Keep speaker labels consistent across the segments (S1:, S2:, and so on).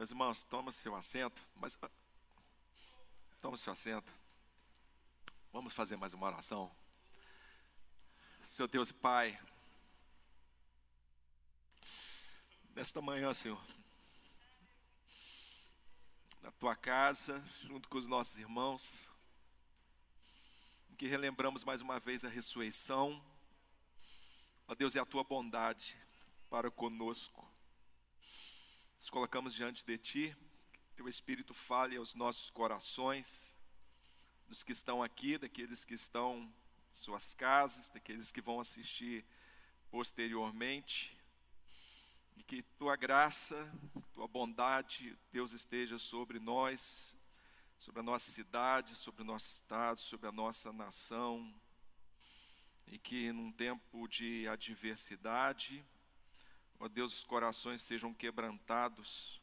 S1: Meus irmãos, toma seu assento, mas toma seu assento. Vamos fazer mais uma oração. Senhor Deus e Pai, nesta manhã, Senhor, na tua casa, junto com os nossos irmãos, que relembramos mais uma vez a ressurreição, ó Deus, e a tua bondade para conosco. Nos colocamos diante de Ti, Teu Espírito fale aos nossos corações, dos que estão aqui, daqueles que estão em suas casas, daqueles que vão assistir posteriormente, e que Tua graça, Tua bondade, Deus esteja sobre nós, sobre a nossa cidade, sobre o nosso estado, sobre a nossa nação, e que num tempo de adversidade, Ó Deus, os corações sejam quebrantados,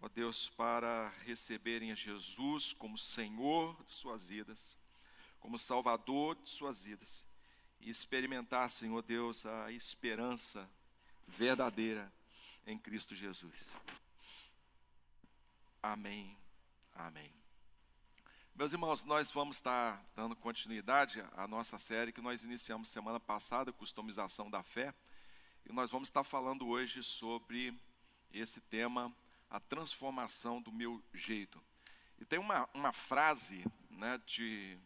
S1: ó Deus, para receberem a Jesus como Senhor de suas vidas, como Salvador de suas vidas, e experimentar, Senhor Deus, a esperança verdadeira em Cristo Jesus. Amém. Amém. Meus irmãos, nós vamos estar dando continuidade à nossa série que nós iniciamos semana passada, Customização da Fé. E nós vamos estar falando hoje sobre esse tema, a transformação do meu jeito. E tem uma, uma frase né, de,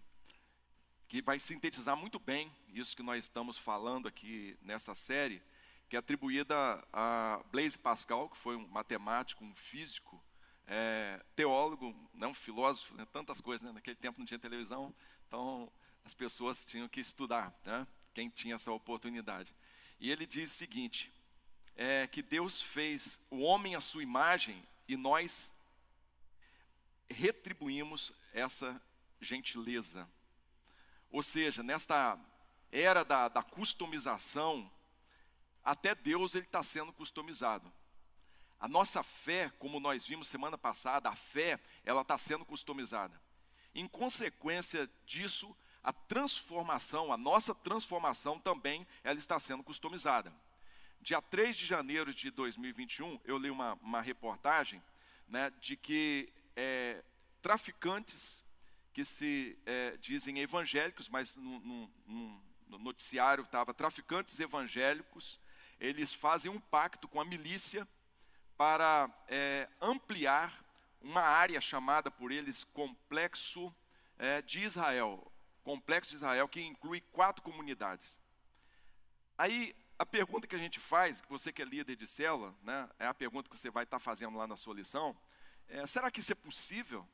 S1: que vai sintetizar muito bem isso que nós estamos falando aqui nessa série, que é atribuída a Blaise Pascal, que foi um matemático, um físico, é, teólogo, não um filósofo, né, tantas coisas. Né, naquele tempo não tinha televisão, então as pessoas tinham que estudar, né, quem tinha essa oportunidade. E ele diz o seguinte: é que Deus fez o homem à sua imagem e nós retribuímos essa gentileza. Ou seja, nesta era da, da customização, até Deus ele está sendo customizado. A nossa fé, como nós vimos semana passada, a fé, ela está sendo customizada. Em consequência disso, a transformação, a nossa transformação também, ela está sendo customizada. Dia 3 de janeiro de 2021, eu li uma, uma reportagem né, de que é, traficantes que se é, dizem evangélicos, mas no, no, no noticiário estava traficantes evangélicos, eles fazem um pacto com a milícia para é, ampliar uma área chamada por eles Complexo é, de Israel, Complexo de Israel, que inclui quatro comunidades. Aí, a pergunta que a gente faz, que você que é líder de célula, né, é a pergunta que você vai estar fazendo lá na sua lição, é, será que isso é possível?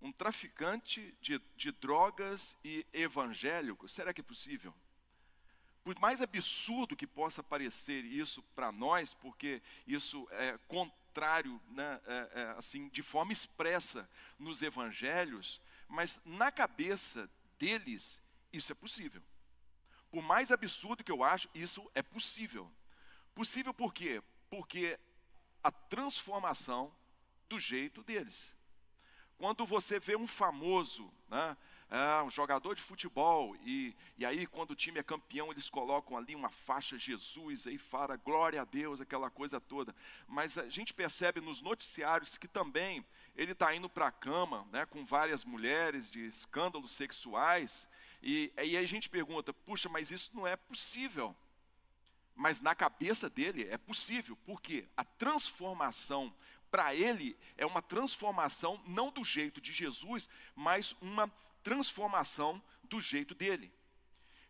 S1: Um traficante de, de drogas e evangélico, será que é possível? Por mais absurdo que possa parecer isso para nós, porque isso é contrário, né, é, é, assim, de forma expressa nos evangelhos, mas na cabeça deles, isso é possível. Por mais absurdo que eu acho, isso é possível. Possível por quê? Porque a transformação do jeito deles. Quando você vê um famoso, né, é, um jogador de futebol, e, e aí quando o time é campeão, eles colocam ali uma faixa Jesus, aí fala glória a Deus, aquela coisa toda. Mas a gente percebe nos noticiários que também ele está indo para a cama né, com várias mulheres de escândalos sexuais, e aí a gente pergunta, puxa, mas isso não é possível. Mas na cabeça dele é possível, porque a transformação para ele é uma transformação não do jeito de Jesus, mas uma transformação do jeito dele.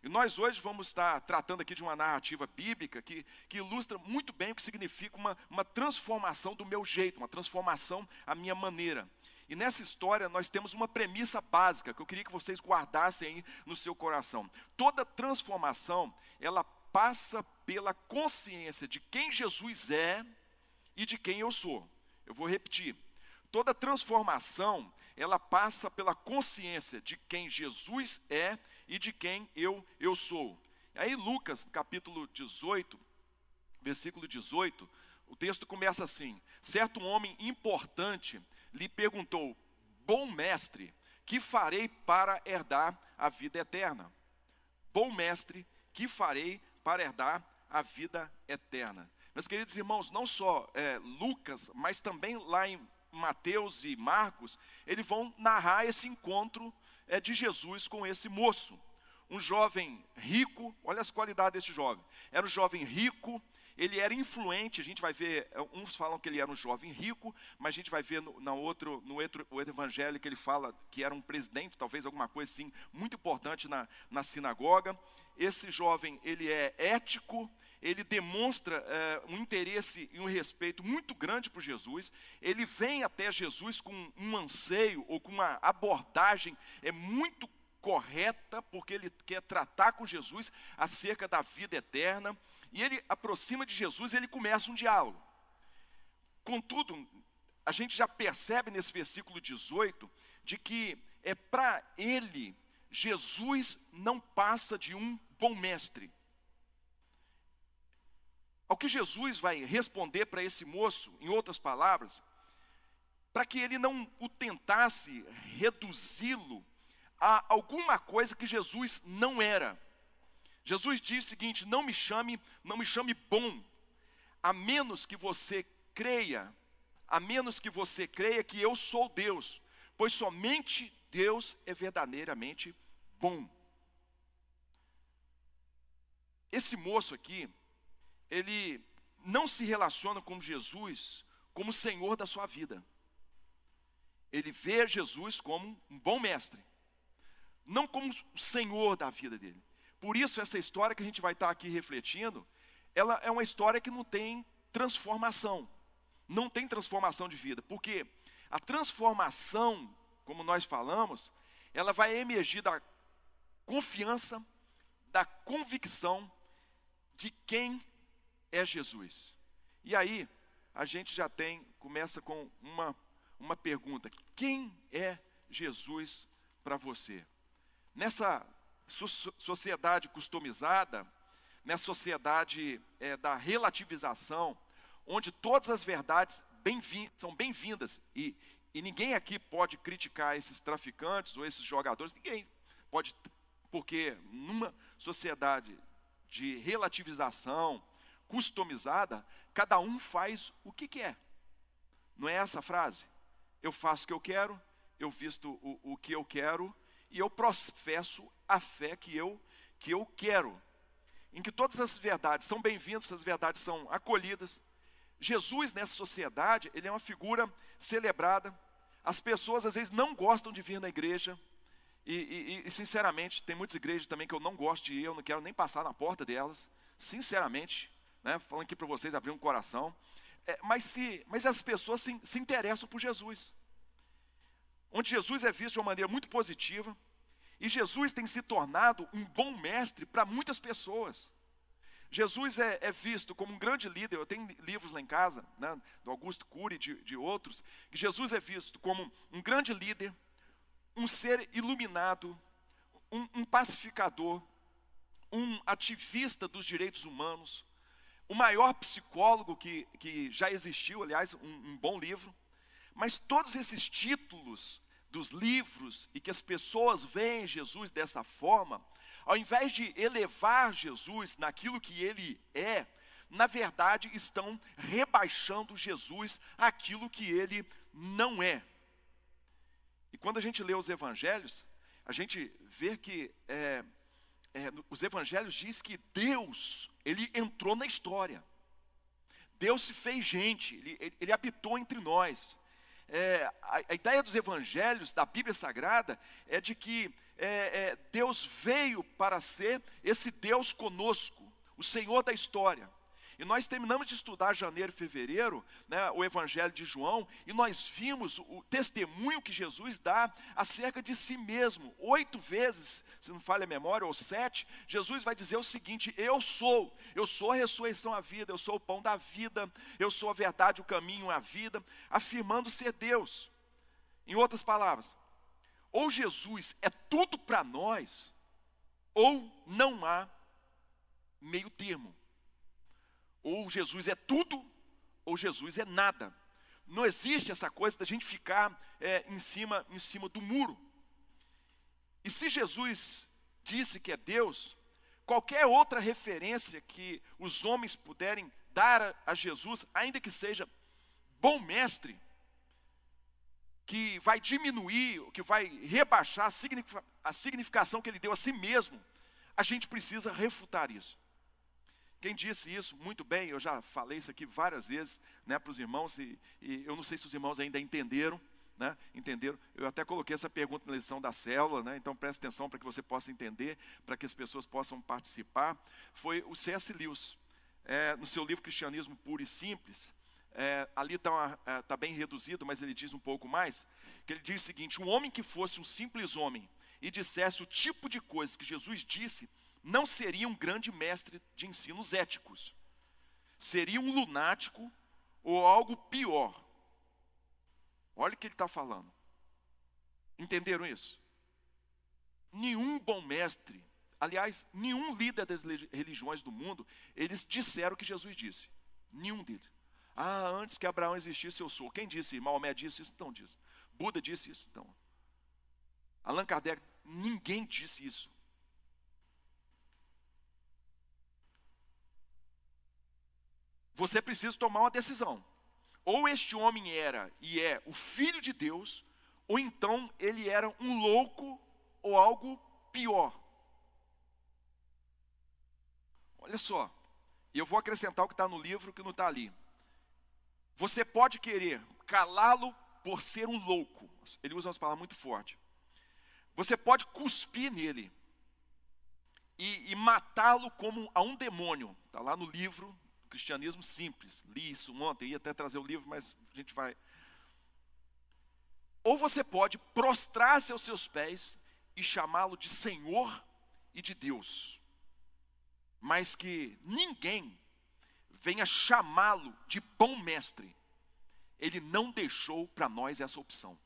S1: E nós hoje vamos estar tratando aqui de uma narrativa bíblica que, que ilustra muito bem o que significa uma, uma transformação do meu jeito, uma transformação à minha maneira. E nessa história nós temos uma premissa básica que eu queria que vocês guardassem aí no seu coração. Toda transformação, ela passa pela consciência de quem Jesus é e de quem eu sou. Eu vou repetir. Toda transformação, ela passa pela consciência de quem Jesus é e de quem eu, eu sou. Aí Lucas, capítulo 18, versículo 18, o texto começa assim: Certo homem importante lhe perguntou: Bom mestre, que farei para herdar a vida eterna? Bom mestre, que farei para herdar a vida eterna? Meus queridos irmãos, não só é, Lucas, mas também lá em Mateus e Marcos, eles vão narrar esse encontro é, de Jesus com esse moço. Um jovem rico, olha as qualidades desse jovem. Era um jovem rico, ele era influente, a gente vai ver, é, uns falam que ele era um jovem rico, mas a gente vai ver no, no, outro, no outro, outro evangelho que ele fala que era um presidente, talvez alguma coisa assim, muito importante na, na sinagoga. Esse jovem, ele é ético, ele demonstra é, um interesse e um respeito muito grande por Jesus, ele vem até Jesus com um anseio ou com uma abordagem é muito correta, porque ele quer tratar com Jesus acerca da vida eterna, e ele aproxima de Jesus e ele começa um diálogo. Contudo, a gente já percebe nesse versículo 18 de que é para ele Jesus não passa de um bom mestre. Ao que Jesus vai responder para esse moço, em outras palavras, para que ele não o tentasse reduzi-lo a alguma coisa que Jesus não era. Jesus diz o seguinte: não me chame, não me chame bom, a menos que você creia, a menos que você creia que eu sou Deus, pois somente Deus é verdadeiramente bom. Esse moço aqui, ele não se relaciona com Jesus como Senhor da sua vida. Ele vê Jesus como um bom mestre, não como Senhor da vida dele. Por isso, essa história que a gente vai estar aqui refletindo, ela é uma história que não tem transformação, não tem transformação de vida, porque a transformação, como nós falamos, ela vai emergir da confiança, da convicção de quem é Jesus. E aí, a gente já tem, começa com uma, uma pergunta: quem é Jesus para você? Nessa sociedade customizada, nessa sociedade é, da relativização, onde todas as verdades bem são bem-vindas, e, e ninguém aqui pode criticar esses traficantes ou esses jogadores, ninguém pode, porque numa sociedade de relativização, customizada, cada um faz o que quer. Não é essa a frase? Eu faço o que eu quero, eu visto o, o que eu quero e eu professo a fé que eu, que eu quero. Em que todas as verdades são bem-vindas, essas verdades são acolhidas. Jesus, nessa sociedade, ele é uma figura celebrada. As pessoas, às vezes, não gostam de vir na igreja. E, e, e, sinceramente, tem muitas igrejas também que eu não gosto de ir, eu não quero nem passar na porta delas. Sinceramente, né, falando aqui para vocês, abrir um coração. É, mas, se, mas as pessoas se, se interessam por Jesus. Onde Jesus é visto de uma maneira muito positiva, e Jesus tem se tornado um bom mestre para muitas pessoas. Jesus é, é, visto como um grande líder, eu tenho livros lá em casa, né, do Augusto Cury e de, de outros, Jesus é visto como um grande líder, um ser iluminado, um, um pacificador, um ativista dos direitos humanos, o maior psicólogo que, que já existiu, aliás, um, um bom livro. Mas todos esses títulos dos livros e que as pessoas veem Jesus dessa forma, ao invés de elevar Jesus naquilo que ele é, na verdade estão rebaixando Jesus aquilo que ele não é. E quando a gente lê os evangelhos, a gente vê que é, é, os evangelhos diz que Deus, ele entrou na história. Deus se fez gente, ele, ele habitou entre nós. É, a, a, ideia dos evangelhos, da Bíblia Sagrada, é de que é, é, Deus veio para ser esse Deus conosco, o Senhor da história. E nós terminamos de estudar janeiro e fevereiro, né, o Evangelho de João, e nós vimos o testemunho que Jesus dá acerca de si mesmo. Oito vezes, se não falha a memória, ou sete, Jesus vai dizer o seguinte: Eu sou, eu sou a ressurreição, a vida, eu sou o pão da vida, eu sou a verdade, o caminho, a vida, afirmando ser Deus. Em outras palavras, ou Jesus é tudo para nós, ou não há meio termo. Ou Jesus é tudo, ou Jesus é nada. Não existe essa coisa da gente ficar é, em, cima, em cima do muro. E se Jesus disse que é Deus, qualquer outra referência que os homens puderem dar a Jesus, ainda que seja bom mestre, que vai diminuir, que vai rebaixar a significação que ele deu a si mesmo, a gente precisa refutar isso. Quem disse isso muito bem, eu já falei isso aqui várias vezes né, para os irmãos, e, e, eu não sei se os irmãos ainda entenderam, né, entenderam. Eu até coloquei essa pergunta na lição da célula, né, então preste atenção para que você possa entender, para que as pessoas possam participar. Foi o C.S. Lewis, é, no seu livro Cristianismo Puro e Simples, é, ali está é, tá bem reduzido, mas ele diz um pouco mais, que ele diz o seguinte, um homem que fosse um simples homem e dissesse o tipo de coisas que Jesus disse, não seria um grande mestre de ensinos éticos. Seria um lunático ou algo pior. Olha o que ele está falando. Entenderam isso? Nenhum bom mestre, aliás, nenhum líder das religiões do mundo, eles disseram o que Jesus disse. Nenhum deles. Ah, antes que Abraão existisse, eu sou. Quem disse? Maomé disse isso? Então disse. Buda disse isso? Então. Allan Kardec, ninguém disse isso. Você precisa tomar uma decisão. Ou este homem era e é o filho de Deus, ou então ele era um louco ou algo pior. Olha só, eu vou acrescentar o que está no livro que não está ali. Você pode querer calá-lo por ser um louco. Ele usa umas palavras muito fortes. Você pode cuspir nele e, e matá-lo como a um demônio. Está lá no livro Cristianismo Simples. Li isso ontem, ia até trazer o livro, mas a gente vai. Ou você pode prostrar-se aos seus pés e chamá-lo de Senhor e de Deus, mas que ninguém venha chamá-lo de bom mestre. Ele não deixou para nós essa opção.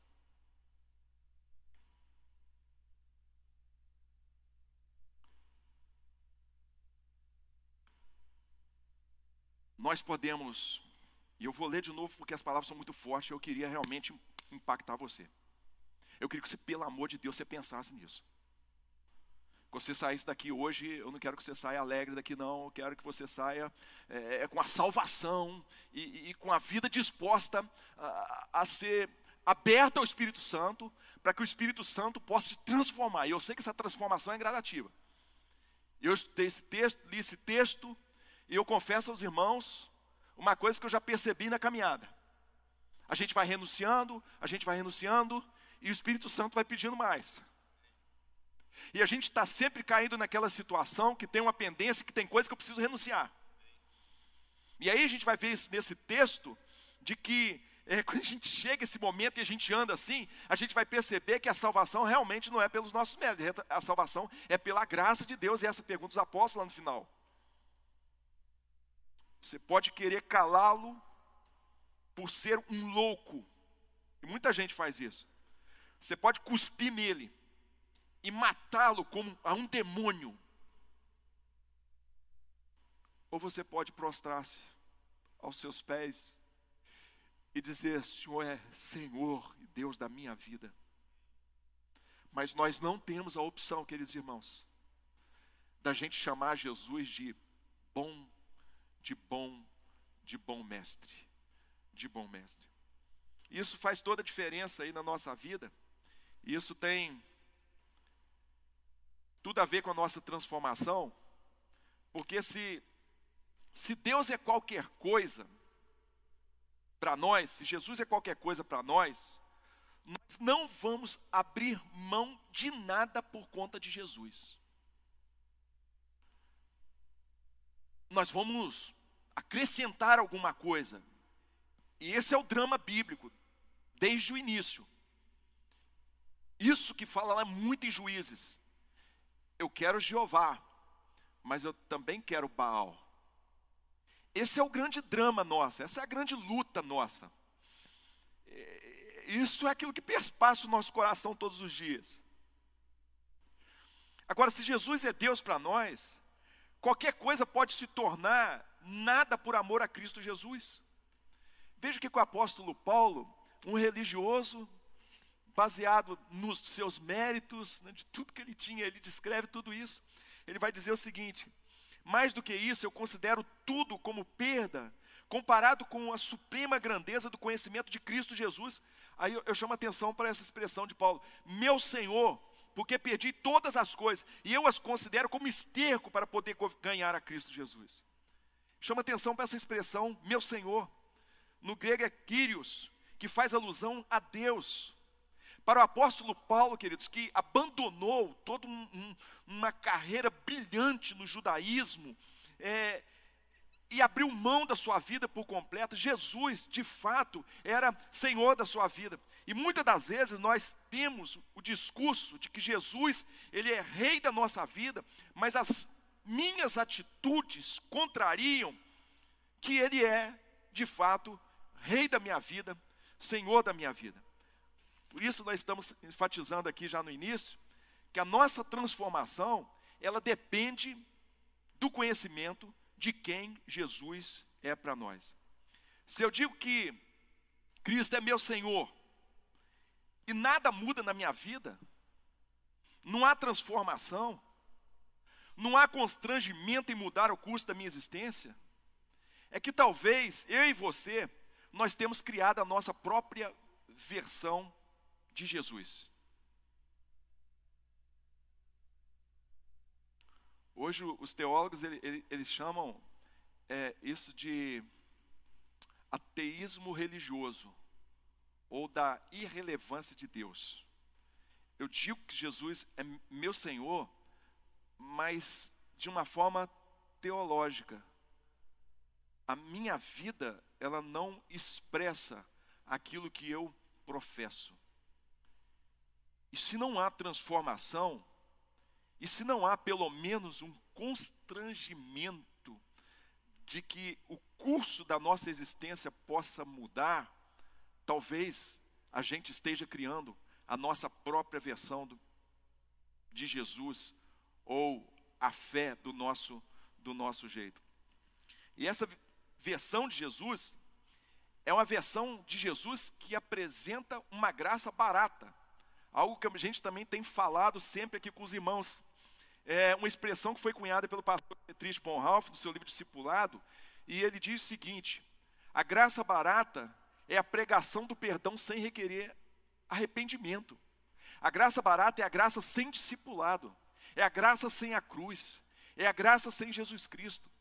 S1: Nós podemos, e eu vou ler de novo porque as palavras são muito fortes, eu queria realmente impactar você. Eu queria que você, pelo amor de Deus, você pensasse nisso. Que você saísse daqui hoje, eu não quero que você saia alegre daqui, não. Eu quero que você saia é, com a salvação e, e, com a vida disposta a, a ser aberta ao Espírito Santo, para que o Espírito Santo possa te transformar. E eu sei que essa transformação é gradativa. Eu estudei esse texto, li esse texto, e eu confesso aos irmãos uma coisa que eu já percebi na caminhada. A gente vai renunciando, a gente vai renunciando, e o Espírito Santo vai pedindo mais. E a gente está sempre caindo naquela situação que tem uma pendência, que tem coisa que eu preciso renunciar. E aí a gente vai ver nesse texto de que é, quando a gente chega esse momento e a gente anda assim, a gente vai perceber que a salvação realmente não é pelos nossos méritos, a salvação é pela graça de Deus, e essa pergunta dos apóstolos lá no final. Você pode querer calá-lo por ser um louco. E muita gente faz isso. Você pode cuspir nele e matá-lo como a um demônio. Ou você pode prostrar-se aos seus pés e dizer: Senhor é Senhor e Deus da minha vida. Mas nós não temos a opção, queridos irmãos, da gente chamar Jesus de bom de bom, de bom mestre, de bom mestre. Isso faz toda a diferença aí na nossa vida. Isso tem tudo a ver com a nossa transformação, porque se se Deus é qualquer coisa para nós, se Jesus é qualquer coisa para nós, nós não vamos abrir mão de nada por conta de Jesus. Nós vamos acrescentar alguma coisa. E esse é o drama bíblico, desde o início. Isso que fala lá muito em Juízes. Eu quero Jeová, mas eu também quero Baal. Esse é o grande drama nosso, essa é a grande luta nossa. É, isso é aquilo que perspassa o nosso coração todos os dias. Agora, se Jesus é Deus para nós, Qualquer coisa pode se tornar nada por amor a Cristo Jesus. Veja que o apóstolo Paulo, um religioso, baseado nos seus méritos, né, de tudo que ele tinha, ele descreve tudo isso. Ele vai dizer o seguinte: mais do que isso, eu considero tudo como perda, comparado com a suprema grandeza do conhecimento de Cristo Jesus. Aí eu, eu chamo atenção para essa expressão de Paulo: Meu Senhor, porque perdi todas as coisas, e eu as considero como esterco para poder ganhar a Cristo Jesus. Chama atenção para essa expressão, meu Senhor. No grego é Kyrios, que faz alusão a Deus. Para o apóstolo Paulo, queridos, que abandonou toda um, um, uma carreira brilhante no judaísmo, é, e abriu mão da sua vida por completo, Jesus, de fato, era Senhor da sua vida. E muitas das vezes nós temos o discurso de que Jesus, ele é rei da nossa vida, mas as minhas atitudes contrariam que ele é, de fato, rei da minha vida, Senhor da minha vida. Por isso nós estamos enfatizando aqui já no início que a nossa transformação, ela depende do conhecimento de quem Jesus é para nós. Se eu digo que Cristo é meu Senhor e nada muda na minha vida, não há transformação, não há constrangimento em mudar o curso da minha existência, é que talvez eu e você, nós temos criado a nossa própria versão de Jesus. Hoje os teólogos eles, eles chamam é, isso de ateísmo religioso ou da irrelevância de Deus. Eu digo que Jesus é meu Senhor, mas de uma forma teológica. A minha vida, ela não expressa aquilo que eu professo. E se não há transformação, e se não há pelo menos um constrangimento de que o curso da nossa existência possa mudar, talvez a gente esteja criando a nossa própria versão do, de Jesus ou a fé do nosso do nosso jeito. E essa versão de Jesus é uma versão de Jesus que apresenta uma graça barata. Algo que a gente também tem falado sempre aqui com os irmãos é uma expressão que foi cunhada pelo pastor Petrich Bonhoeffer no seu livro Discipulado, e ele diz o seguinte: a graça barata é a pregação do perdão sem requerer arrependimento. A graça barata é a graça sem discipulado, é a graça sem a cruz, é a graça sem Jesus Cristo.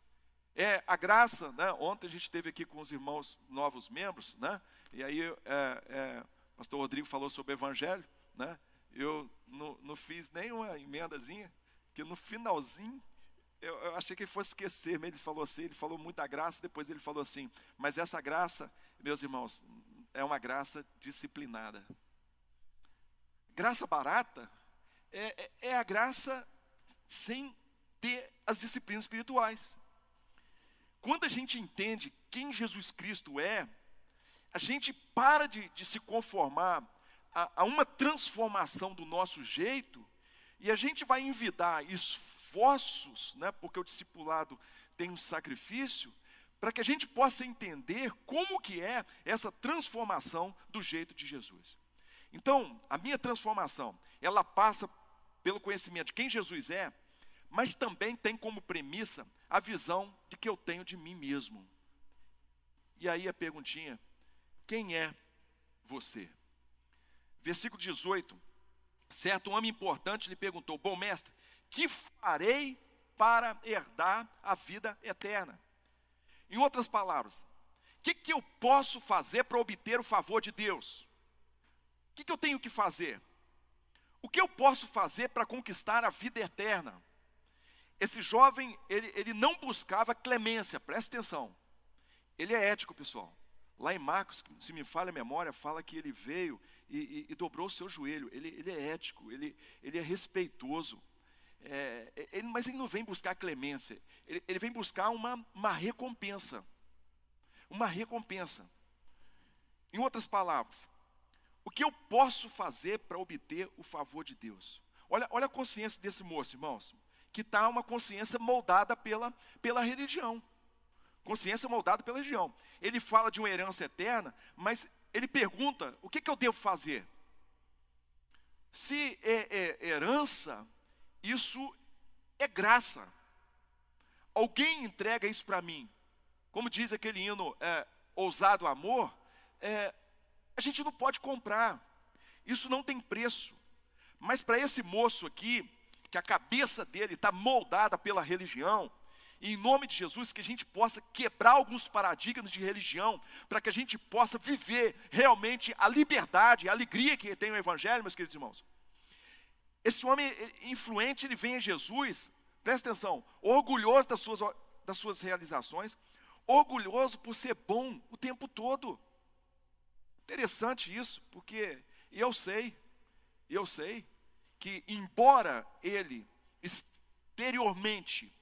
S1: É a graça, né? ontem a gente esteve aqui com os irmãos novos membros, né? e aí é, é, o pastor Rodrigo falou sobre o evangelho, né? eu não, não fiz nenhuma emendazinha, que no finalzinho, eu, eu, achei que ele fosse esquecer, mas ele falou assim, ele falou muita graça, depois ele falou assim, mas essa graça, meus irmãos, é uma graça disciplinada. Graça barata é, é, é a graça sem ter as disciplinas espirituais. Quando a gente entende quem Jesus Cristo é, a gente para de, de se conformar a, a uma transformação do nosso jeito e a gente vai envidar esforços, né, porque o discipulado tem um sacrifício, para que a gente possa entender como que é essa transformação do jeito de Jesus. Então, a minha transformação, ela passa pelo conhecimento de quem Jesus é, mas também tem como premissa a visão de que eu tenho de mim mesmo. E aí a perguntinha: quem é você? Versículo 18 Certo homem importante lhe perguntou: Bom mestre, que farei para herdar a vida eterna? Em outras palavras, o que, que eu posso fazer para obter o favor de Deus? O que, que eu tenho que fazer? O que eu posso fazer para conquistar a vida eterna? Esse jovem, ele, ele não buscava clemência, presta atenção. Ele é ético, pessoal. Lá em Marcos, se me falha a memória, fala que ele veio e, e, e dobrou o seu joelho. Ele, ele é ético, ele, ele é respeitoso. É, é, ele, mas ele não vem buscar clemência, ele, ele vem buscar uma, uma recompensa. Uma recompensa. Em outras palavras, o que eu posso fazer para obter o favor de Deus? Olha, olha a consciência desse moço, irmãos, que está uma consciência moldada pela, pela religião. Consciência moldada pela religião. Ele fala de uma herança eterna, mas ele pergunta: o que, que eu devo fazer? Se é, é herança, isso é graça. alguém entrega isso para mim, como diz aquele hino, é, ousado amor, é, a gente não pode comprar, isso não tem preço. Mas para esse moço aqui, que a cabeça dele está moldada pela religião, em nome de Jesus, que a gente possa quebrar alguns paradigmas de religião, para que a gente possa viver realmente a liberdade, a alegria que tem o Evangelho, meus queridos irmãos. Esse homem influente, ele vem a Jesus, presta atenção, orgulhoso das suas, das suas realizações, orgulhoso por ser bom o tempo todo. Interessante isso, porque eu sei, eu sei, que embora ele exteriormente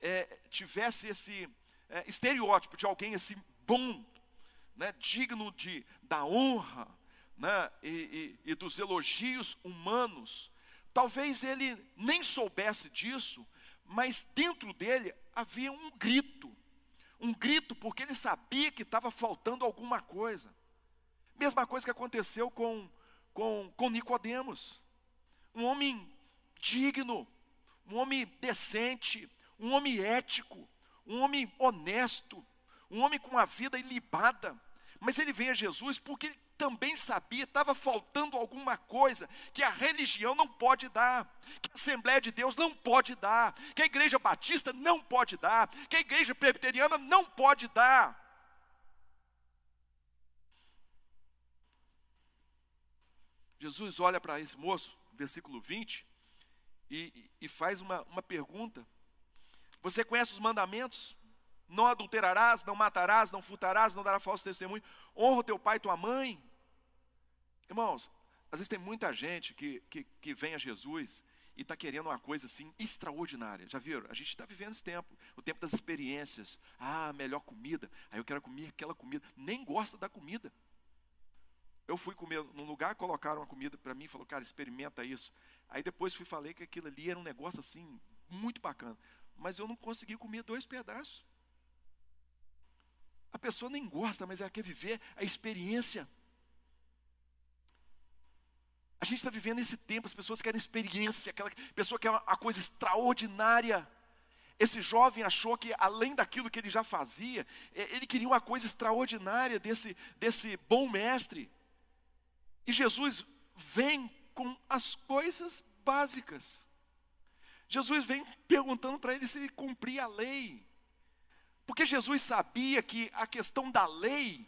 S1: é, tivesse esse é, estereótipo de alguém assim bom, né, digno de, da honra né, e, e, e dos elogios humanos, talvez ele nem soubesse disso, mas dentro dele havia um grito, um grito porque ele sabia que estava faltando alguma coisa. Mesma coisa que aconteceu com, com, com Nicodemos, um homem digno, um homem decente, um homem ético, um homem honesto, um homem com a vida ilibada. Mas ele vem a Jesus porque ele também sabia, estava faltando alguma coisa que a religião não pode dar, que a Assembleia de Deus não pode dar, que a Igreja Batista não pode dar, que a Igreja Presbiteriana não pode dar. Jesus olha para esse moço, versículo 20, e, e faz uma, uma pergunta. Você conhece os mandamentos? Não adulterarás, não matarás, não furtarás, não darás falso testemunho. Honra o teu pai e tua mãe. Irmãos, às vezes tem muita gente que, que, que vem a Jesus e está querendo uma coisa assim extraordinária. Já viram? A gente está vivendo esse tempo, o tempo das experiências. Ah, melhor comida. Aí eu quero comer aquela comida. Nem gosta da comida. Eu fui comer num lugar, colocaram uma comida para mim, falou, cara, experimenta isso. Aí depois fui falei que aquilo ali era um negócio assim muito bacana mas eu não consegui comer dois pedaços. A pessoa nem gosta, mas ela quer viver a experiência. A gente está vivendo esse tempo, as pessoas querem experiência, aquela pessoa quer uma coisa extraordinária. Esse jovem achou que, além daquilo que ele já fazia, ele queria uma coisa extraordinária desse, desse bom mestre. E Jesus vem com as coisas básicas. Jesus vem perguntando para ele se ele cumpria a lei. Porque Jesus sabia que a questão da lei,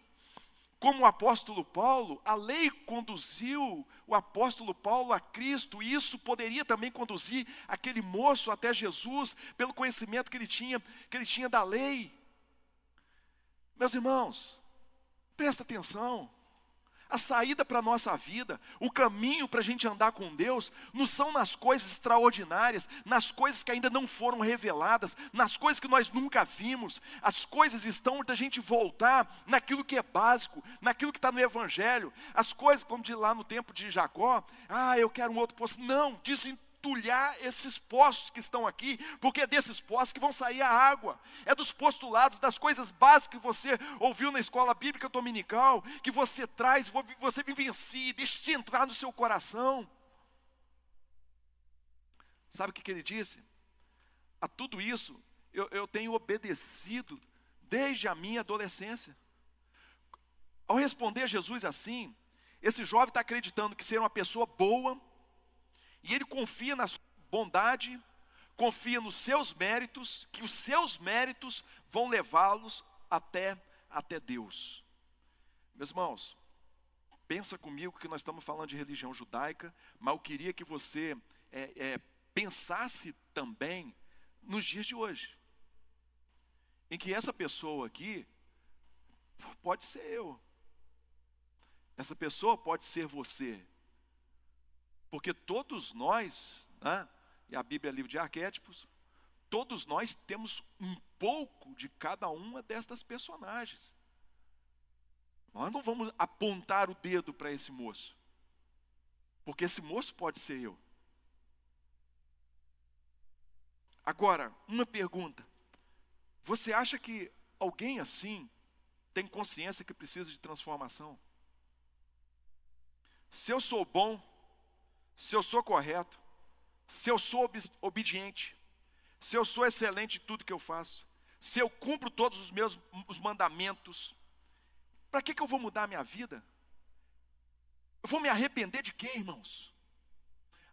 S1: como o apóstolo Paulo, a lei conduziu o apóstolo Paulo a Cristo, e isso poderia também conduzir aquele moço até Jesus, pelo conhecimento que ele tinha, que ele tinha da lei. Meus irmãos, presta atenção. A saída para a nossa vida, o caminho para a gente andar com Deus, não são nas coisas extraordinárias, nas coisas que ainda não foram reveladas, nas coisas que nós nunca vimos. As coisas estão da gente voltar naquilo que é básico, naquilo que está no Evangelho. As coisas, como de lá no tempo de Jacó, ah, eu quero um outro poço. Não, dizem entulhar esses poços que estão aqui, porque é desses poços que vão sair a água. É dos postulados, das coisas básicas que você ouviu na escola bíblica dominical, que você traz, você vivencia deixa se entrar no seu coração. Sabe o que, que ele disse? A tudo isso eu, eu tenho obedecido desde a minha adolescência. Ao responder Jesus assim, esse jovem está acreditando que ser uma pessoa boa, e ele confia na sua bondade, confia nos seus méritos, que os seus méritos vão levá-los até, até Deus. Meus irmãos, pensa comigo que nós estamos falando de religião judaica, mas eu queria que você é, é, pensasse também nos dias de hoje, em que essa pessoa aqui pode ser eu, essa pessoa pode ser você, porque todos nós, né, e a Bíblia é livro de arquétipos, todos nós temos um pouco de cada uma destas personagens. Nós não vamos apontar o dedo para esse moço, porque esse moço pode ser eu. Agora, uma pergunta: você acha que alguém assim tem consciência que precisa de transformação? Se eu sou bom, se eu sou correto, se eu sou obediente, se eu sou excelente em tudo que eu faço, se eu cumpro todos os meus os mandamentos, para que, que eu vou mudar a minha vida? Eu vou me arrepender de quê, irmãos?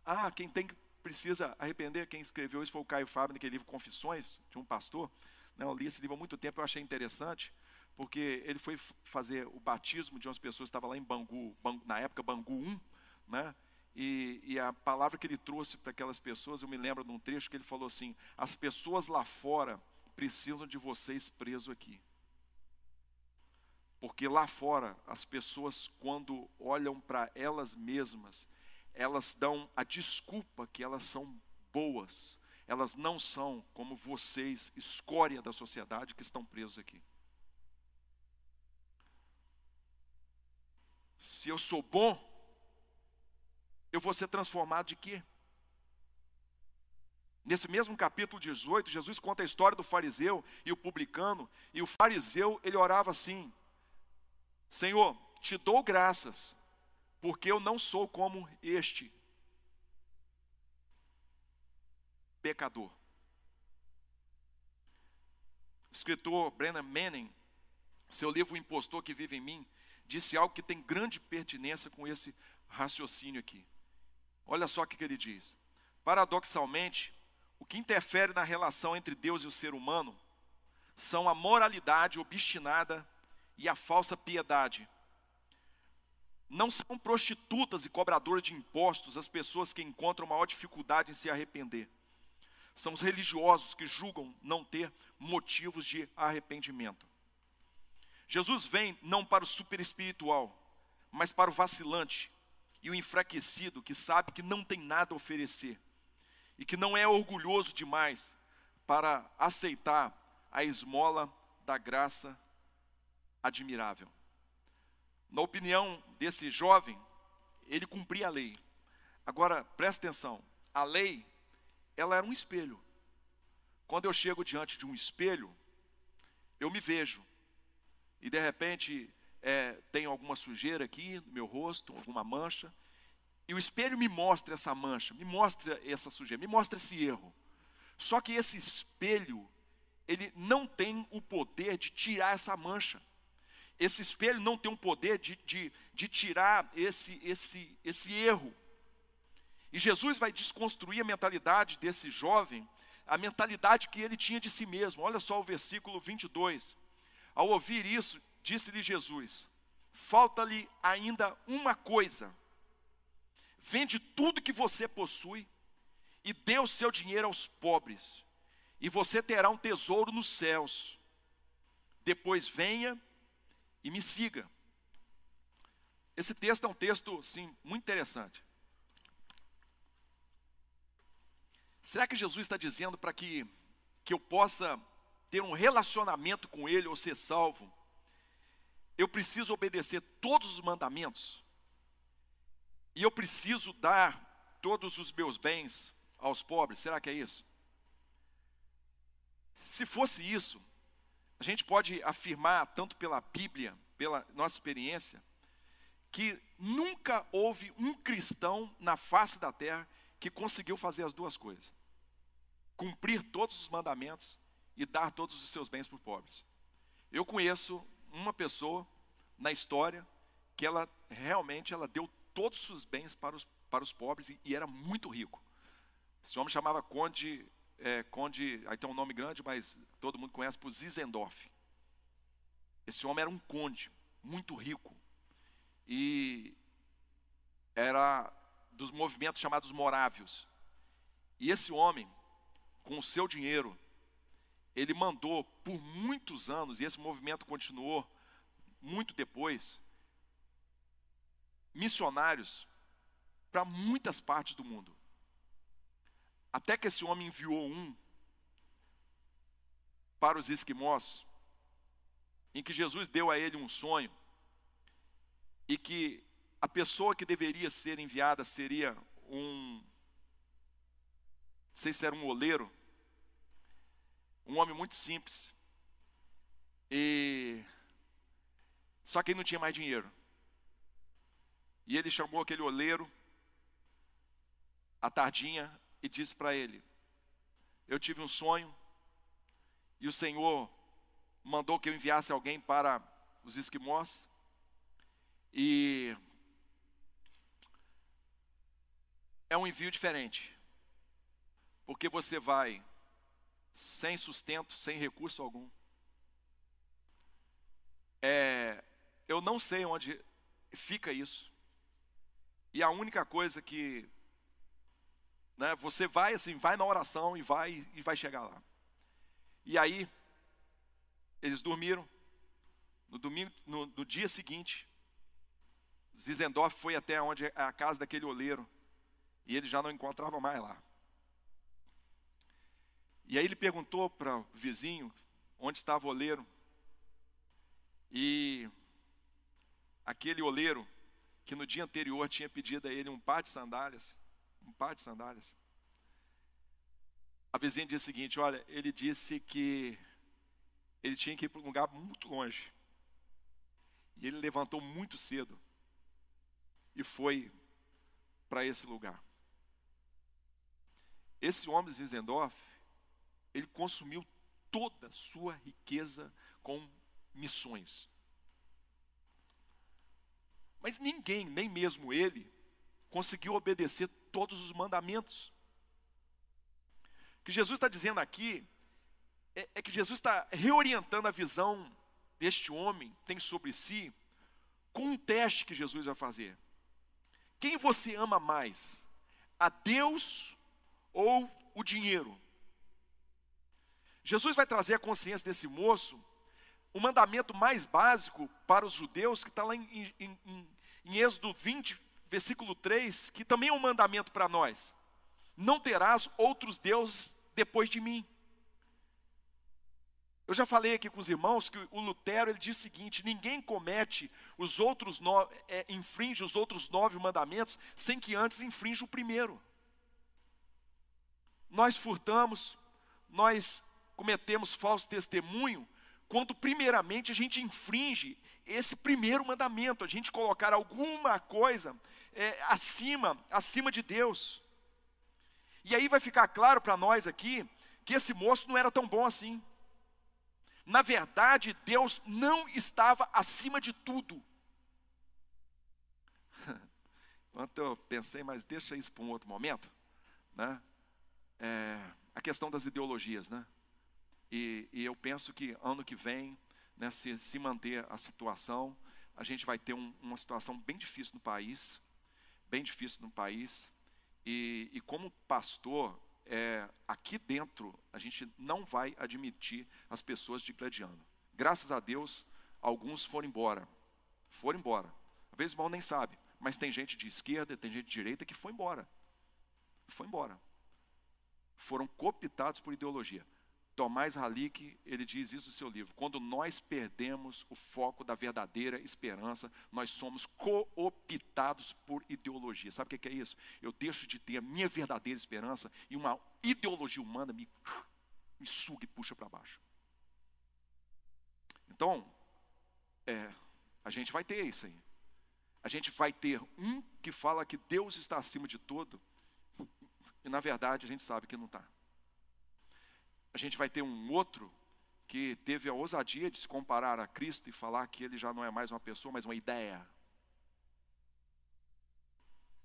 S1: Ah, quem tem precisa arrepender, quem escreveu isso foi o Caio Fábio, naquele livro Confissões, de um pastor. Né, eu li esse livro há muito tempo, eu achei interessante, porque ele foi fazer o batismo de umas pessoas que estavam lá em Bangu, Bangu na época Bangu 1, né? E, e, a palavra que ele trouxe para aquelas pessoas, eu me lembro de um trecho que ele falou assim: as pessoas lá fora precisam de vocês preso aqui. Porque lá fora, as pessoas, quando olham para elas mesmas, elas dão a desculpa que elas são boas. Elas não são como vocês, escória da sociedade, que estão presos aqui. Se eu sou bom, eu vou ser transformado de quê? Nesse mesmo capítulo 18, Jesus conta a história do fariseu e o publicano, e o fariseu, ele orava assim: Senhor, te dou graças, porque eu não sou como este pecador. O escritor Brennan Manning, seu livro O Impostor que Vive em Mim, disse algo que tem grande pertinência com esse raciocínio aqui. Olha só o que ele diz. Paradoxalmente, o que interfere na relação entre Deus e o ser humano são a moralidade obstinada e a falsa piedade. Não são prostitutas e cobradoras de impostos as pessoas que encontram maior dificuldade em se arrepender. São os religiosos que julgam não ter motivos de arrependimento. Jesus vem não para o super espiritual, mas para o vacilante e o enfraquecido que sabe que não tem nada a oferecer e que não é orgulhoso demais para aceitar a esmola da graça admirável. Na opinião desse jovem, ele cumpria a lei. Agora, presta atenção, a lei, ela era um espelho. Quando eu chego diante de um espelho, eu me vejo. E de repente, é, tem alguma sujeira aqui no meu rosto, alguma mancha. E o espelho me mostra essa mancha, me mostra essa sujeira, me mostra esse erro. Só que esse espelho, ele não tem o poder de tirar essa mancha. Esse espelho não tem o poder de, de, de tirar esse, esse, esse erro. E Jesus vai desconstruir a mentalidade desse jovem, a mentalidade que ele tinha de si mesmo. Olha só o versículo 22. Ao ouvir isso, disse-lhe Jesus: Falta-lhe ainda uma coisa. Vende tudo que você possui e dê o seu dinheiro aos pobres, e você terá um tesouro nos céus. Depois venha e me siga. Esse texto é um texto, sim, muito interessante. Será que Jesus está dizendo para que, que eu possa ter um relacionamento com Ele ou ser salvo? Eu preciso obedecer todos os mandamentos? E eu preciso dar todos os meus bens aos pobres? Será que é isso? Se fosse isso, a gente pode afirmar, tanto pela Bíblia, pela nossa experiência, que nunca houve um cristão na face da terra que conseguiu fazer as duas coisas: cumprir todos os mandamentos e dar todos os seus bens para os pobres. Eu conheço uma pessoa na história que ela realmente ela deu todos os bens para os, para os pobres e, e era muito rico. Esse homem chamava Conde é, conde, aí tem um nome grande, mas todo mundo conhece por Zizendorf. Esse homem era um conde, muito rico. E era dos movimentos chamados morávios. E esse homem, com o seu dinheiro, ele mandou por muitos anos, e esse movimento continuou muito depois, missionários para muitas partes do mundo. Até que esse homem enviou um para os esquimós, em que Jesus deu a ele um sonho, e que a pessoa que deveria ser enviada seria um, não sei se era um oleiro, um homem muito simples, e só que ele não tinha mais dinheiro. E ele chamou aquele oleiro à tardinha e disse para ele: eu tive um sonho e o Senhor mandou que eu enviasse alguém para os esquimós. E é um envio diferente. Porque você vai sem sustento, sem recurso algum. É, eu não sei onde fica isso. E a única coisa que né, você vai assim, vai na oração e vai e vai chegar lá. E aí eles dormiram. No domingo, no, no dia seguinte, Zizendorf foi até onde é a casa daquele oleiro e ele já não encontrava mais lá. E aí ele perguntou para o vizinho onde estava o oleiro. E aquele oleiro que no dia anterior tinha pedido a ele um par de sandálias, um par de sandálias. A vizinha disse o seguinte: olha, ele disse que ele tinha que ir para um lugar muito longe. E ele levantou muito cedo e foi para esse lugar. Esse homem Zizendorf, ele consumiu toda a sua riqueza com missões. Mas ninguém, nem mesmo ele, conseguiu obedecer todos os mandamentos. O que Jesus está dizendo aqui é, é que Jesus está reorientando a visão deste homem tem sobre si com um teste que Jesus vai fazer. Quem você ama mais? A Deus ou o dinheiro? Jesus vai trazer a consciência desse moço o mandamento mais básico para os judeus, que está lá em, em, em, em Êxodo 20, versículo 3, que também é um mandamento para nós: Não terás outros deuses depois de mim. Eu já falei aqui com os irmãos que o Lutero ele diz o seguinte: ninguém comete os outros nove, é, infringe os outros nove mandamentos sem que antes infrinja o primeiro. Nós furtamos, nós cometemos falso testemunho, quando primeiramente a gente infringe esse primeiro mandamento, a gente colocar alguma coisa é, acima, acima de Deus. E aí vai ficar claro para nós aqui que esse moço não era tão bom assim. Na verdade, Deus não estava acima de tudo. Ontem eu pensei, mas deixa isso para um outro momento, né? É, a questão das ideologias, né? E, e, eu penso que ano que vem, né, se, se manter a situação, a gente vai ter um, uma situação bem difícil no país, bem difícil no país. E, e como pastor, é, aqui dentro a gente não vai admitir as pessoas de. Graças a Deus, alguns foram embora. Foram embora. Às vezes irmão nem sabe, mas tem gente de esquerda, tem gente de direita que foi embora. Foi embora. Foram cooptados por ideologia. Tomás Halick, ele diz isso no seu livro. Quando nós perdemos o foco da verdadeira esperança, nós somos cooptados por ideologia. Sabe o que é isso? Eu deixo de ter a minha verdadeira esperança e uma ideologia humana me, me suga e puxa para baixo. Então, é, a gente vai ter isso aí. A gente vai ter um que fala que Deus está acima de tudo, e na verdade a gente sabe que não está a gente vai ter um outro que teve a ousadia de se comparar a Cristo e falar que ele já não é mais uma pessoa, mas uma ideia.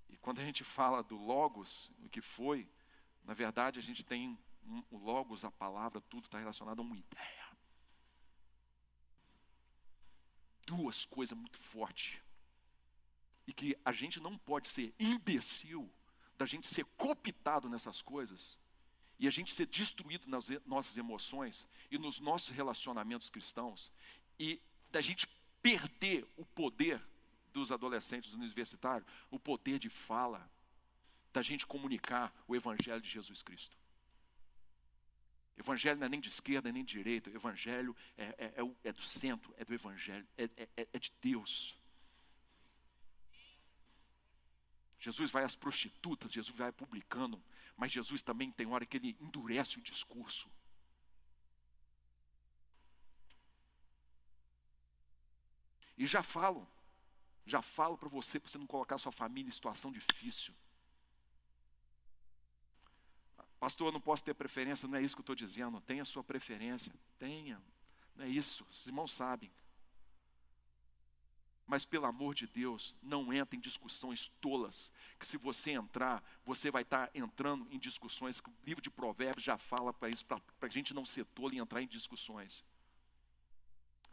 S1: E quando a gente fala do Logos, o que foi, na verdade a gente tem um, o Logos, a palavra, tudo está relacionado a uma ideia. Duas coisas muito fortes. E que a gente não pode ser imbecil da gente ser cooptado nessas coisas e a gente ser destruído nas nossas emoções e nos nossos relacionamentos cristãos, e da gente perder o poder dos adolescentes universitários, o poder de fala, da gente comunicar o Evangelho de Jesus Cristo. Evangelho não é nem de esquerda nem de direita, o Evangelho é, é, é, é do centro, é do Evangelho, é, é, é de Deus. Jesus vai às prostitutas, Jesus vai publicando, mas Jesus também tem hora que ele endurece o discurso. E já falo, já falo para você, para você não colocar sua família em situação difícil. Pastor, eu não posso ter preferência, não é isso que eu estou dizendo. Tenha sua preferência, tenha. Não é isso, os irmãos sabem. Mas pelo amor de Deus, não entre em discussões tolas, que se você entrar, você vai estar entrando em discussões que o livro de Provérbios já fala para isso, para a gente não ser tolo e entrar em discussões.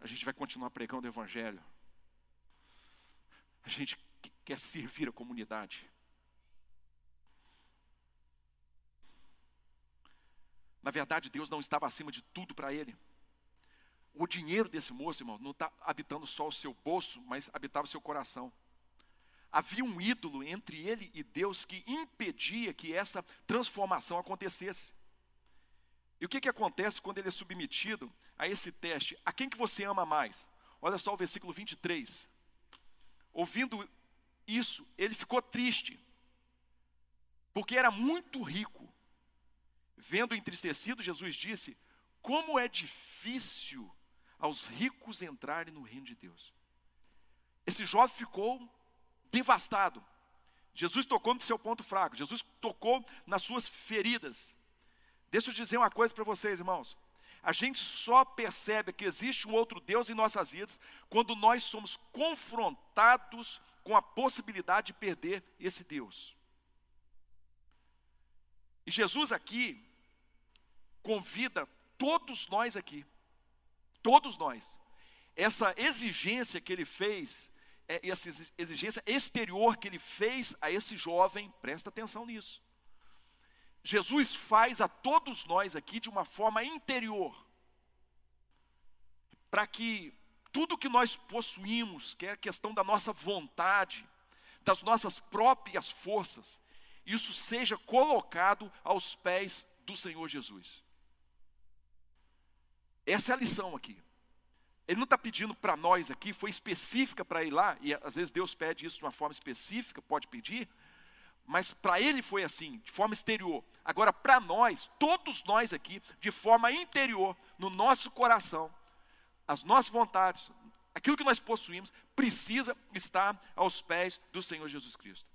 S1: A gente vai continuar pregando o Evangelho. A gente quer servir a comunidade. Na verdade, Deus não estava acima de tudo para ele. O dinheiro desse moço, irmão, não está habitando só o seu bolso, mas habitava o seu coração. Havia um ídolo entre ele e Deus que impedia que essa transformação acontecesse. E o que, que acontece quando ele é submetido a esse teste? A quem que você ama mais? Olha só o versículo 23. Ouvindo isso, ele ficou triste, porque era muito rico. Vendo entristecido, Jesus disse: Como é difícil aos ricos entrarem no reino de Deus. Esse jovem ficou devastado. Jesus tocou no seu ponto fraco, Jesus tocou nas suas feridas. Deixa eu dizer uma coisa para vocês, irmãos. A gente só percebe que existe um outro Deus em nossas vidas quando nós somos confrontados com a possibilidade de perder esse Deus. E Jesus aqui convida todos nós aqui Todos nós. Essa exigência que ele fez, é, essa exigência exterior que ele fez a esse jovem, presta atenção nisso. Jesus faz a todos nós aqui de uma forma interior, para que tudo que nós possuímos, que é a questão da nossa vontade, das nossas próprias forças, isso seja colocado aos pés do Senhor Jesus. Essa é a lição aqui. Ele não está pedindo para nós aqui, foi específica para ir lá, e às vezes Deus pede isso de uma forma específica, pode pedir, mas para ele foi assim, de forma exterior. Agora, para nós, todos nós aqui, de forma interior, no nosso coração, as nossas vontades, aquilo que nós possuímos, precisa estar aos pés do Senhor Jesus Cristo.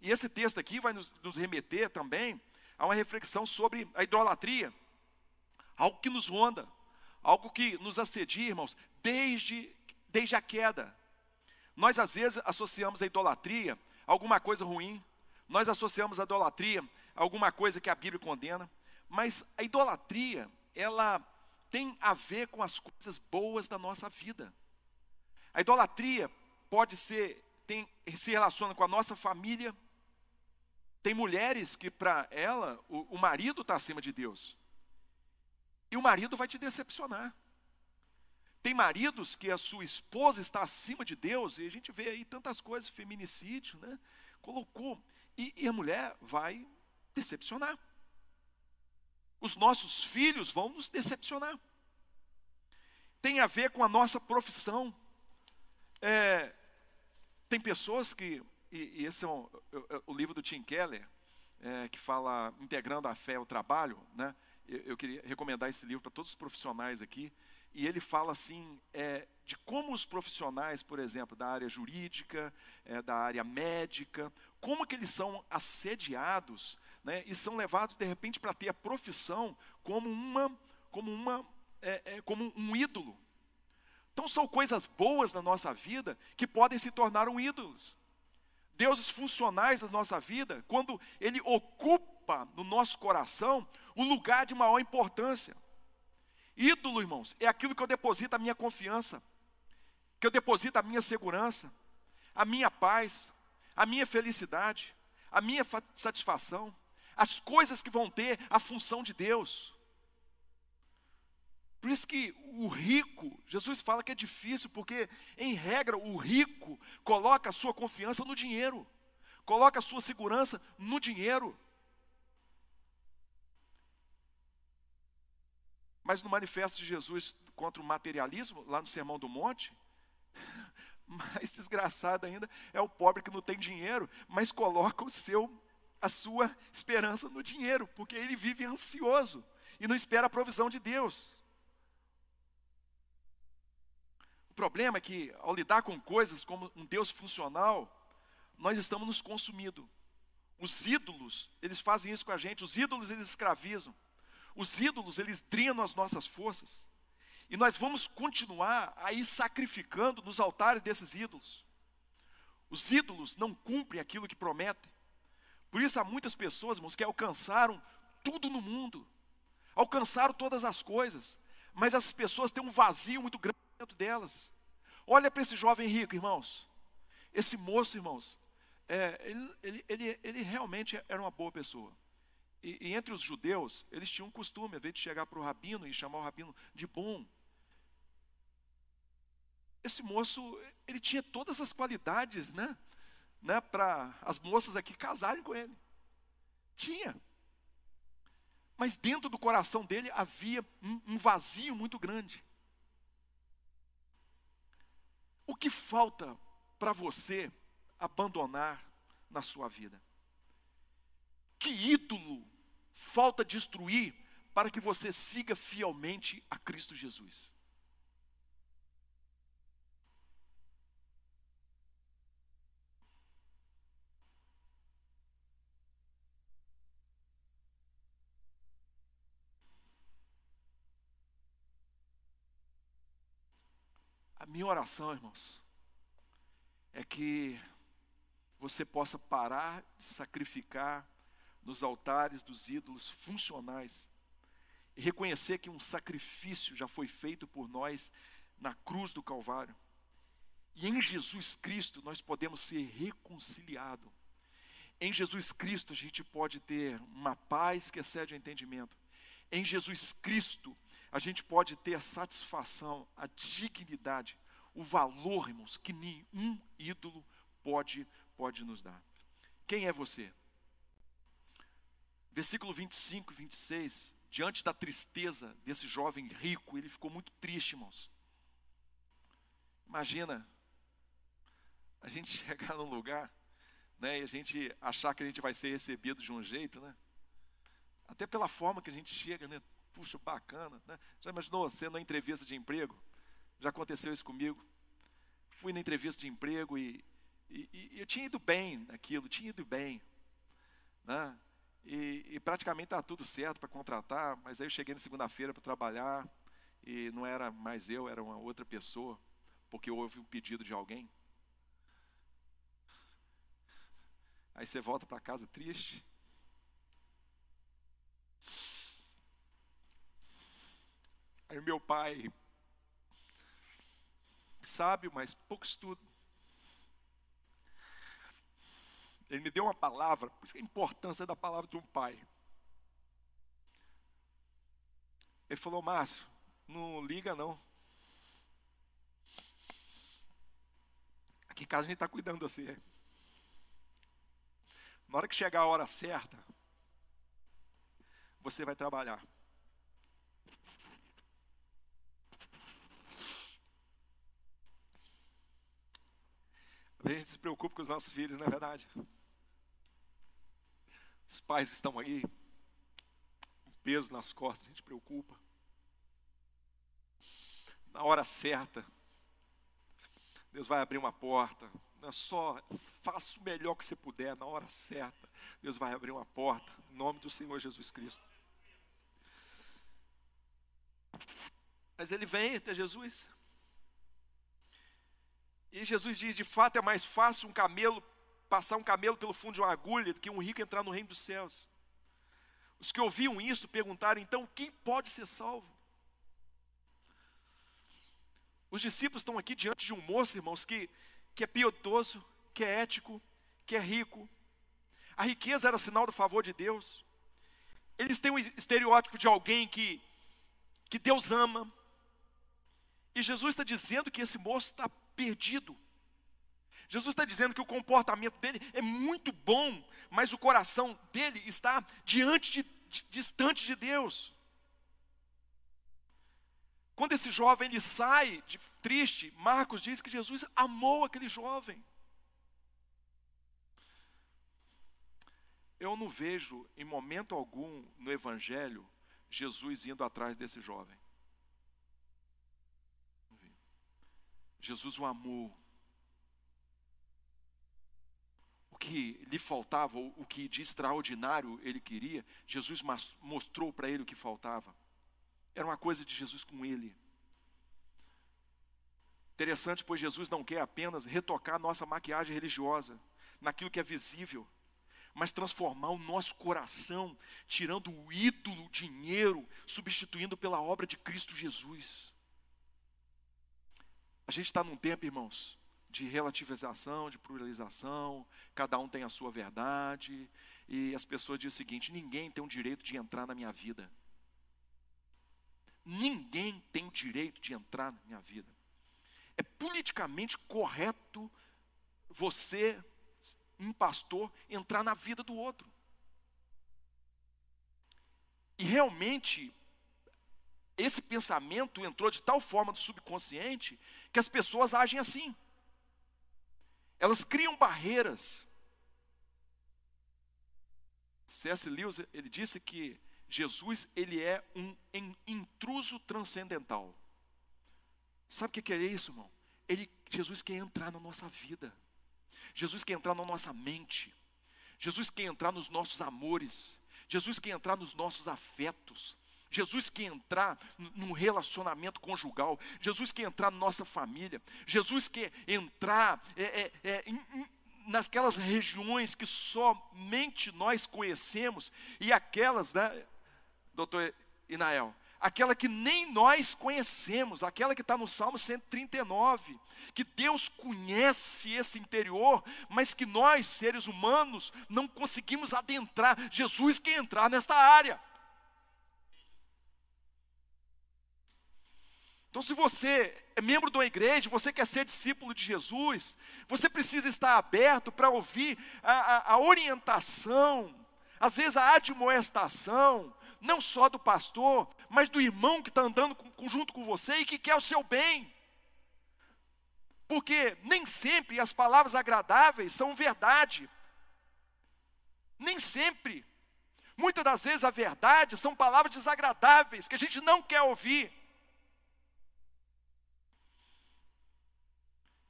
S1: E esse texto aqui vai nos, nos remeter também a uma reflexão sobre a idolatria, algo que nos ronda algo que nos assedia, irmãos, desde, desde a queda. Nós às vezes associamos a idolatria a alguma coisa ruim, nós associamos a idolatria a alguma coisa que a Bíblia condena, mas a idolatria, ela tem a ver com as coisas boas da nossa vida. A idolatria pode ser, tem, se relaciona com a nossa família. Tem mulheres que para ela o, o marido está acima de Deus. E o marido vai te decepcionar. Tem maridos que a sua esposa está acima de Deus, e a gente vê aí tantas coisas, feminicídio, né? Colocou. E, e a mulher vai decepcionar. Os nossos filhos vão nos decepcionar. Tem a ver com a nossa profissão. É, tem pessoas que, e, e esse é, é o livro do Tim Keller, é, que fala integrando a fé ao trabalho, né? Eu queria recomendar esse livro para todos os profissionais aqui. E ele fala assim é, de como os profissionais, por exemplo, da área jurídica, é, da área médica, como que eles são assediados, né, e são levados de repente para ter a profissão como uma, como uma, é, é, como um ídolo. Então são coisas boas na nossa vida que podem se tornar um ídolos. Deuses funcionais na nossa vida, quando ele ocupa no nosso coração um lugar de maior importância. Ídolo, irmãos, é aquilo que eu deposito a minha confiança, que eu deposito a minha segurança, a minha paz, a minha felicidade, a minha satisfação, as coisas que vão ter a função de Deus. Por isso que o rico, Jesus fala que é difícil, porque, em regra, o rico coloca a sua confiança no dinheiro, coloca a sua segurança no dinheiro. Mas no manifesto de Jesus contra o materialismo, lá no Sermão do Monte, mais desgraçado ainda é o pobre que não tem dinheiro, mas coloca o seu a sua esperança no dinheiro, porque ele vive ansioso e não espera a provisão de Deus. O problema é que ao lidar com coisas como um Deus funcional, nós estamos nos consumindo. Os ídolos, eles fazem isso com a gente. Os ídolos, eles escravizam. Os ídolos, eles drenam as nossas forças. E nós vamos continuar aí sacrificando nos altares desses ídolos. Os ídolos não cumprem aquilo que prometem. Por isso há muitas pessoas, irmãos, que alcançaram tudo no mundo. Alcançaram todas as coisas. Mas essas pessoas têm um vazio muito grande dentro delas. Olha para esse jovem rico, irmãos. Esse moço, irmãos, é, ele, ele, ele, ele, realmente era uma boa pessoa. E, e, entre os judeus, eles tinham um costume, a vez de chegar para o rabino e chamar o rabino de bom. Esse moço, ele tinha todas as qualidades, né? né para as moças aqui casarem com ele. Tinha. Mas dentro do coração dele havia um, um vazio muito grande. O que falta para você abandonar na sua vida? Que ídolo falta destruir para que você siga fielmente a Cristo Jesus? A minha oração, irmãos, é que você possa parar de sacrificar nos altares dos ídolos funcionais e reconhecer que um sacrifício já foi feito por nós na cruz do Calvário. E em Jesus Cristo nós podemos ser reconciliados. Em Jesus Cristo a gente pode ter uma paz que excede o entendimento. Em Jesus Cristo a gente pode ter a satisfação, a dignidade o valor, irmãos, que nenhum ídolo pode, pode nos dar. Quem é você? Versículo 25 e 26, diante da tristeza desse jovem rico, ele ficou muito triste, irmãos. Imagina a gente chegar num lugar, né, e a gente achar que a gente vai ser recebido de um jeito, né? Até pela forma que a gente chega, né? Puxa, bacana, né? Já imaginou você na entrevista de emprego? Já aconteceu isso comigo. Fui na entrevista de emprego e, e, e eu tinha ido bem naquilo, tinha ido bem. Né? E, e praticamente estava tudo certo para contratar, mas aí eu cheguei na segunda-feira para trabalhar e não era mais eu, era uma outra pessoa, porque houve um pedido de alguém. Aí você volta para casa triste. Aí meu pai sábio, mas pouco estudo. Ele me deu uma palavra, por isso que a importância da palavra de um pai. Ele falou, Márcio, não liga não. Aqui em casa a gente está cuidando você. Na hora que chegar a hora certa, você vai trabalhar. A gente se preocupa com os nossos filhos, não é verdade? Os pais que estão aí, um peso nas costas, a gente preocupa. Na hora certa, Deus vai abrir uma porta. Não é só, faça o melhor que você puder, na hora certa, Deus vai abrir uma porta, em nome do Senhor Jesus Cristo. Mas ele vem até Jesus. E Jesus diz: de fato é mais fácil um camelo passar um camelo pelo fundo de uma agulha do que um rico entrar no reino dos céus. Os que ouviam isso perguntaram: então quem pode ser salvo? Os discípulos estão aqui diante de um moço, irmãos, que, que é piedoso, que é ético, que é rico. A riqueza era sinal do favor de Deus. Eles têm um estereótipo de alguém que, que Deus ama. E Jesus está dizendo que esse moço está perdido. Jesus está dizendo que o comportamento dele é muito bom, mas o coração dele está diante de, de, distante de Deus. Quando esse jovem ele sai de, triste, Marcos diz que Jesus amou aquele jovem. Eu não vejo em momento algum no Evangelho Jesus indo atrás desse jovem. Jesus o amou. O que lhe faltava, o que de extraordinário ele queria, Jesus mostrou para ele o que faltava. Era uma coisa de Jesus com ele. Interessante, pois Jesus não quer apenas retocar nossa maquiagem religiosa, naquilo que é visível, mas transformar o nosso coração, tirando o ídolo, o dinheiro, substituindo pela obra de Cristo Jesus. A gente está num tempo, irmãos, de relativização, de pluralização, cada um tem a sua verdade, e as pessoas dizem o seguinte: ninguém tem o direito de entrar na minha vida. Ninguém tem o direito de entrar na minha vida. É politicamente correto você, um pastor, entrar na vida do outro. E realmente, esse pensamento entrou de tal forma do subconsciente que as pessoas agem assim. Elas criam barreiras. C.S. Lewis, ele disse que Jesus, ele é um intruso transcendental. Sabe o que é isso, irmão? Ele, Jesus quer entrar na nossa vida. Jesus quer entrar na nossa mente. Jesus quer entrar nos nossos amores. Jesus quer entrar nos nossos afetos. Jesus quer entrar num relacionamento conjugal. Jesus quer entrar na nossa família. Jesus quer entrar é, é, é, em, em, nasquelas regiões que somente nós conhecemos e aquelas, né, doutor Inael, aquela que nem nós conhecemos, aquela que está no Salmo 139, que Deus conhece esse interior, mas que nós, seres humanos, não conseguimos adentrar. Jesus quer entrar nesta área. Então, se você é membro de uma igreja, você quer ser discípulo de Jesus, você precisa estar aberto para ouvir a, a, a orientação, às vezes a admoestação, não só do pastor, mas do irmão que está andando com, junto com você e que quer o seu bem. Porque nem sempre as palavras agradáveis são verdade. Nem sempre. Muitas das vezes a verdade são palavras desagradáveis que a gente não quer ouvir.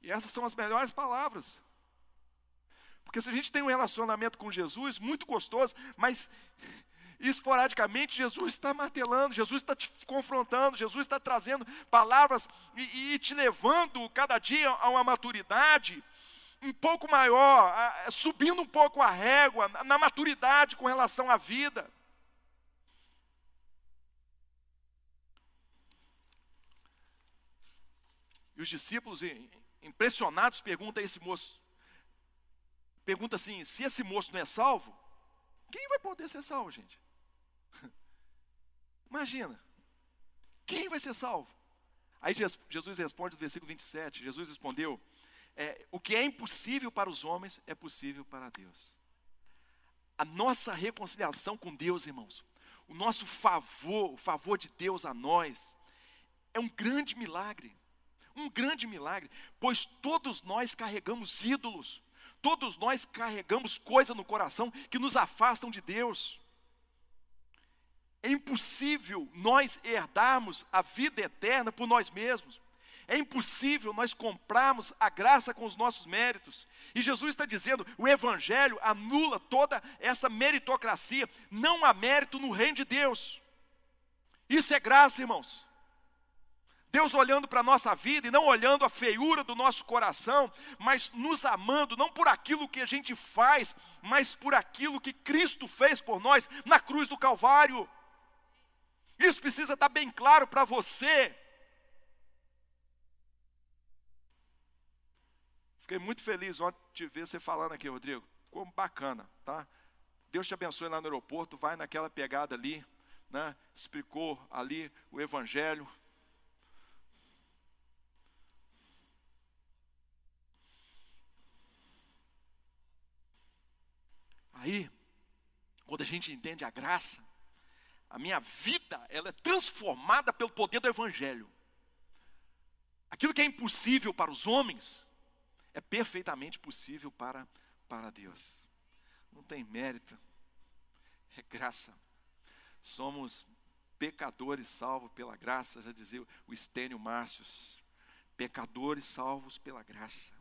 S1: E essas são as melhores palavras. Porque se a gente tem um relacionamento com Jesus muito gostoso, mas esporadicamente Jesus está martelando, Jesus está te confrontando, Jesus está trazendo palavras e, e, te levando cada dia a uma maturidade um pouco maior, subindo um pouco a régua na maturidade com relação à vida. E os discípulos, impressionados, perguntam a esse moço: pergunta assim, se esse moço não é salvo, quem vai poder ser salvo, gente? Imagina, quem vai ser salvo? Aí Jesus responde no versículo 27, Jesus respondeu, é, o que é impossível para os homens é possível para Deus. A nossa reconciliação com Deus, irmãos, o nosso favor, o favor de Deus a nós, é um grande milagre, um grande milagre, pois todos nós carregamos ídolos, todos nós carregamos coisas no coração que nos afastam de Deus. É impossível nós herdarmos a vida eterna por nós mesmos. É impossível nós comprarmos a graça com os nossos méritos. E Jesus está dizendo: o Evangelho anula toda essa meritocracia. Não há mérito no reino de Deus. Isso é graça, irmãos. Deus olhando para a nossa vida e não olhando a feiura do nosso coração, mas nos amando, não por aquilo que a gente faz, mas por aquilo que Cristo fez por nós na cruz do Calvário. Isso precisa estar bem claro para você. Fiquei muito feliz ontem de ver você falando aqui, Rodrigo. Ficou bacana, tá? Deus te abençoe lá no aeroporto, vai naquela pegada ali, né? Explicou ali o evangelho. Aí, quando a gente entende a graça, a minha vida, ela é transformada pelo poder do evangelho. Aquilo que é impossível para os homens é perfeitamente possível para para Deus. Não tem mérito. É graça. Somos pecadores salvos pela graça, já dizia o Estênio Márcios. Pecadores salvos pela graça.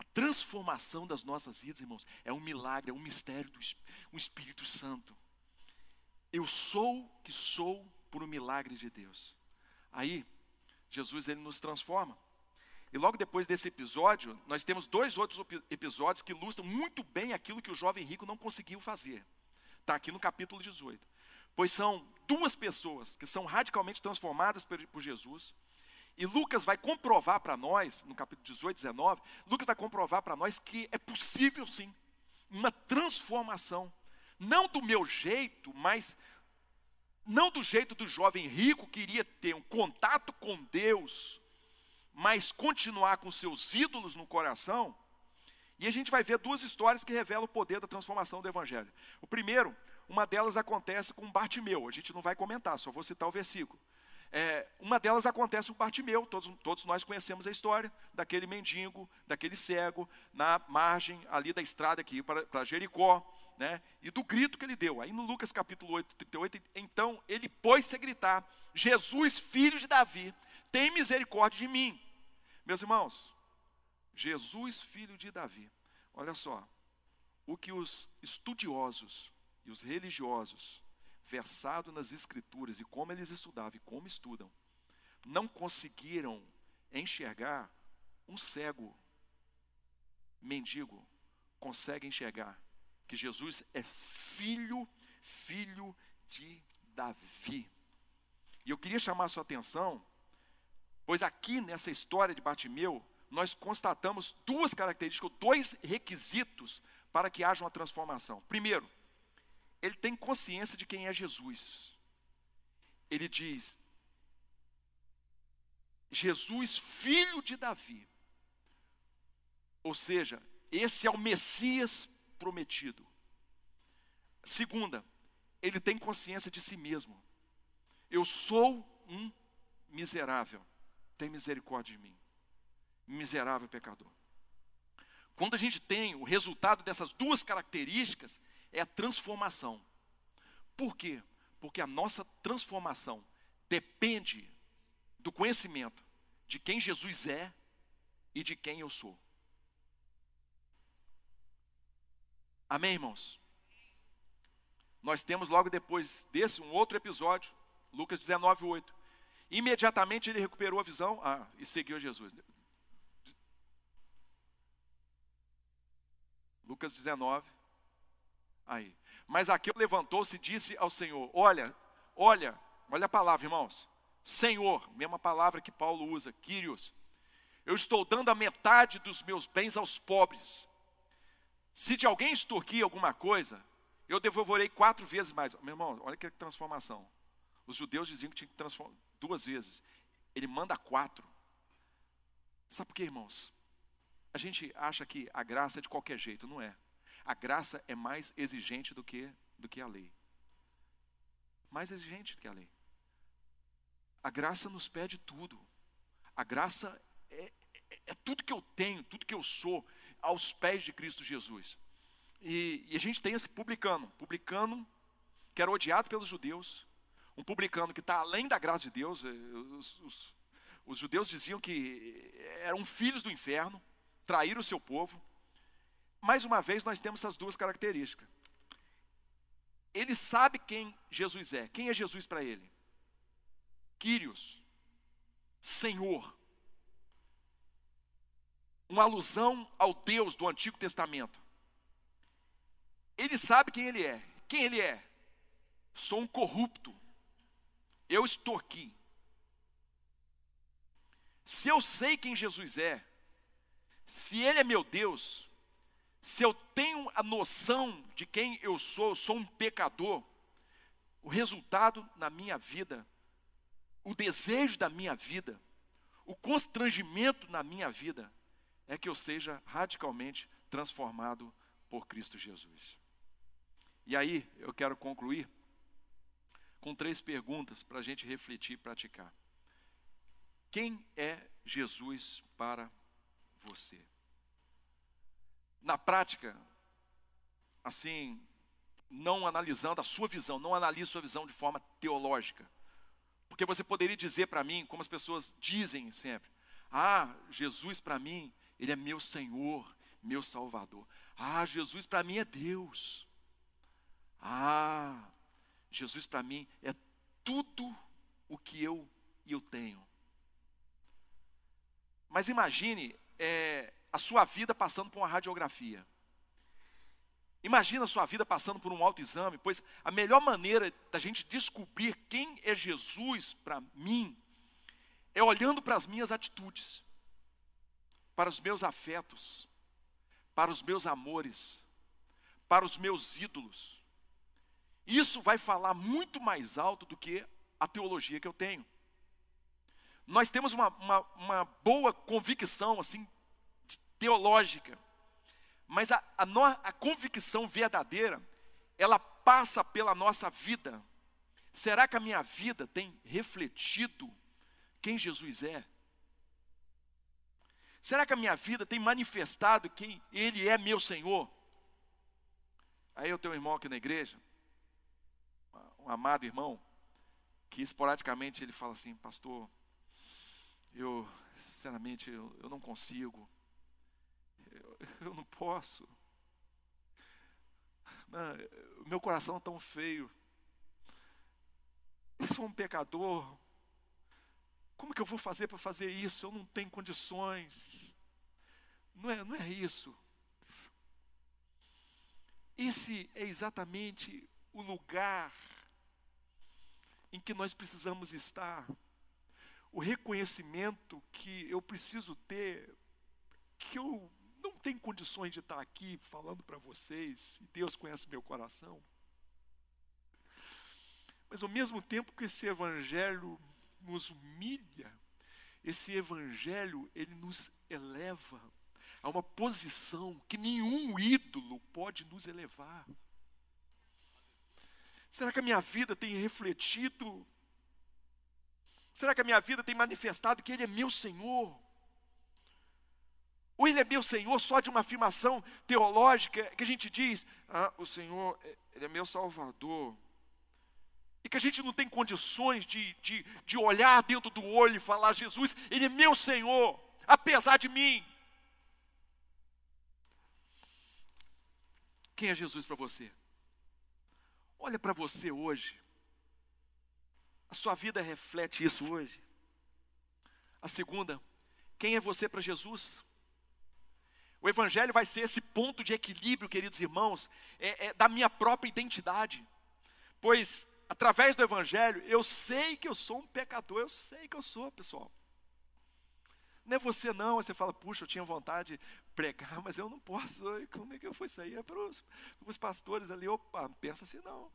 S1: A transformação das nossas vidas, irmãos, é um milagre, é um mistério do um Espírito Santo. Eu sou que sou por um milagre de Deus. Aí, Jesus ele nos transforma. E logo depois desse episódio, nós temos dois outros episódios que ilustram muito bem aquilo que o jovem rico não conseguiu fazer. Está aqui no capítulo 18. Pois são duas pessoas que são radicalmente transformadas por Jesus. E Lucas vai comprovar para nós, no capítulo 18, 19, Lucas vai comprovar para nós que é possível sim uma transformação. Não do meu jeito, mas não do jeito do jovem rico que queria ter um contato com Deus, mas continuar com seus ídolos no coração. E a gente vai ver duas histórias que revelam o poder da transformação do Evangelho. O primeiro, uma delas acontece com Bartimeu, a gente não vai comentar, só vou citar o versículo. É, uma delas acontece com Bartimeu, todos, todos nós conhecemos a história daquele mendigo, daquele cego, na margem ali da estrada aqui para Jericó, né? e do grito que ele deu. Aí no Lucas capítulo 8, 38, então ele pôs-se a gritar: Jesus, filho de Davi, tem misericórdia de mim. Meus irmãos, Jesus, filho de Davi. Olha só, o que os estudiosos e os religiosos, versado nas escrituras e como eles estudavam e como estudam, não conseguiram enxergar, um cego mendigo consegue enxergar que Jesus é filho, filho de Davi. E eu queria chamar a sua atenção Pois aqui nessa história de Bartimeu, nós constatamos duas características, dois requisitos para que haja uma transformação. Primeiro, ele tem consciência de quem é Jesus. Ele diz: Jesus, filho de Davi. Ou seja, esse é o Messias prometido. Segunda, ele tem consciência de si mesmo. Eu sou um miserável tem misericórdia de mim, miserável pecador. Quando a gente tem o resultado dessas duas características, é a transformação. Por quê? Porque a nossa transformação depende do conhecimento de quem Jesus é e de quem eu sou. Amém, irmãos? Nós temos logo depois desse um outro episódio, Lucas 19, 8. Imediatamente ele recuperou a visão ah, e seguiu Jesus. Lucas 19. Aí. Mas Aqueu levantou-se e disse ao Senhor: Olha, olha, olha a palavra, irmãos. Senhor, mesma palavra que Paulo usa, Quírios. Eu estou dando a metade dos meus bens aos pobres. Se de alguém extorquir alguma coisa, eu devolverei quatro vezes mais. Meu irmão, olha que transformação. Os judeus diziam que tinha que transformar duas vezes. Ele manda quatro. Sabe por quê, irmãos? A gente acha que a graça é de qualquer jeito, não é. A graça é mais exigente do que, do que a lei. Mais exigente do que a lei. A graça nos pede tudo. A graça é, é, é tudo que eu tenho, tudo que eu sou, aos pés de Cristo Jesus. E, e a gente tem esse publicano, publicano que era odiado pelos judeus, um publicano que está além da graça de Deus. Eh, os, os, os, judeus diziam que eram filhos do inferno, traíram o seu povo. Mais uma vez, nós temos essas duas características. Ele sabe quem Jesus é. Quem é Jesus para ele? Quírios, Senhor. Uma alusão ao Deus do Antigo Testamento. Ele sabe quem ele é. Quem ele é? Sou um corrupto, eu estou aqui. Se eu sei quem Jesus é, se Ele é meu Deus, se eu tenho a noção de quem eu sou, eu sou um pecador, o resultado na minha vida, o desejo da minha vida, o constrangimento na minha vida, é que eu seja radicalmente transformado por Cristo Jesus. E aí, eu quero concluir com três perguntas para a gente refletir e praticar. Quem é Jesus para você? Na prática, assim, não analisando a sua visão, não analise sua visão de forma teológica. Porque você poderia dizer para mim, como as pessoas dizem sempre, ah, Jesus para mim, Ele é meu Senhor, meu Salvador. Ah, Jesus para mim é Deus. Ah, Jesus para mim é tudo o que eu eu tenho. Mas imagine é, a sua vida passando por uma radiografia. Imagina a sua vida passando por um autoexame, pois a melhor maneira da gente descobrir quem é Jesus para mim é olhando para as minhas atitudes, para os meus afetos, para os meus amores, para os meus ídolos. Isso vai falar muito mais alto do que a teologia que eu tenho. Nós temos uma, uma, uma boa convicção, assim, teológica, mas a, a, no, a convicção verdadeira, ela passa pela nossa vida. Será que a minha vida tem refletido quem Jesus é? Será que a minha vida tem manifestado quem Ele é meu Senhor? Aí eu tenho um irmão aqui na igreja, um amado irmão, que esporadicamente ele fala assim, pastor, eu, sinceramente, eu, eu não consigo, eu, não posso. Não, meu coração é tão feio. Eu sou um pecador. Como que eu vou fazer para fazer isso? Eu não tenho condições. Não é, não é isso. Esse é exatamente o lugar em que nós precisamos estar. O reconhecimento que eu preciso ter, que eu não tenho condições de estar aqui falando para vocês, e Deus conhece meu coração. Mas ao mesmo tempo que esse evangelho nos humilha, esse evangelho ele nos eleva a uma posição que nenhum ídolo pode nos elevar. Será que a minha vida tem refletido? Será que a minha vida tem manifestado que Ele é meu Senhor? Ou Ele é meu Senhor só de uma afirmação teológica que a gente diz, ah, o Senhor, Ele é meu Salvador, e que a gente não tem condições de, de, de olhar dentro do olho e falar: Jesus, Ele é meu Senhor, apesar de mim. Quem é Jesus para você? Olha para você hoje. A sua vida reflete isso hoje. A segunda, quem é você para Jesus? O Evangelho vai ser esse ponto de equilíbrio, queridos irmãos, é, é, da minha própria identidade. Pois através do Evangelho, eu sei que eu sou um pecador, eu sei que eu sou, pessoal. Não é você não, você fala, puxa, eu tinha vontade de pregar, mas eu não posso. Como é que eu fui sair? É para os, pastores ali, opa, pensa assim não.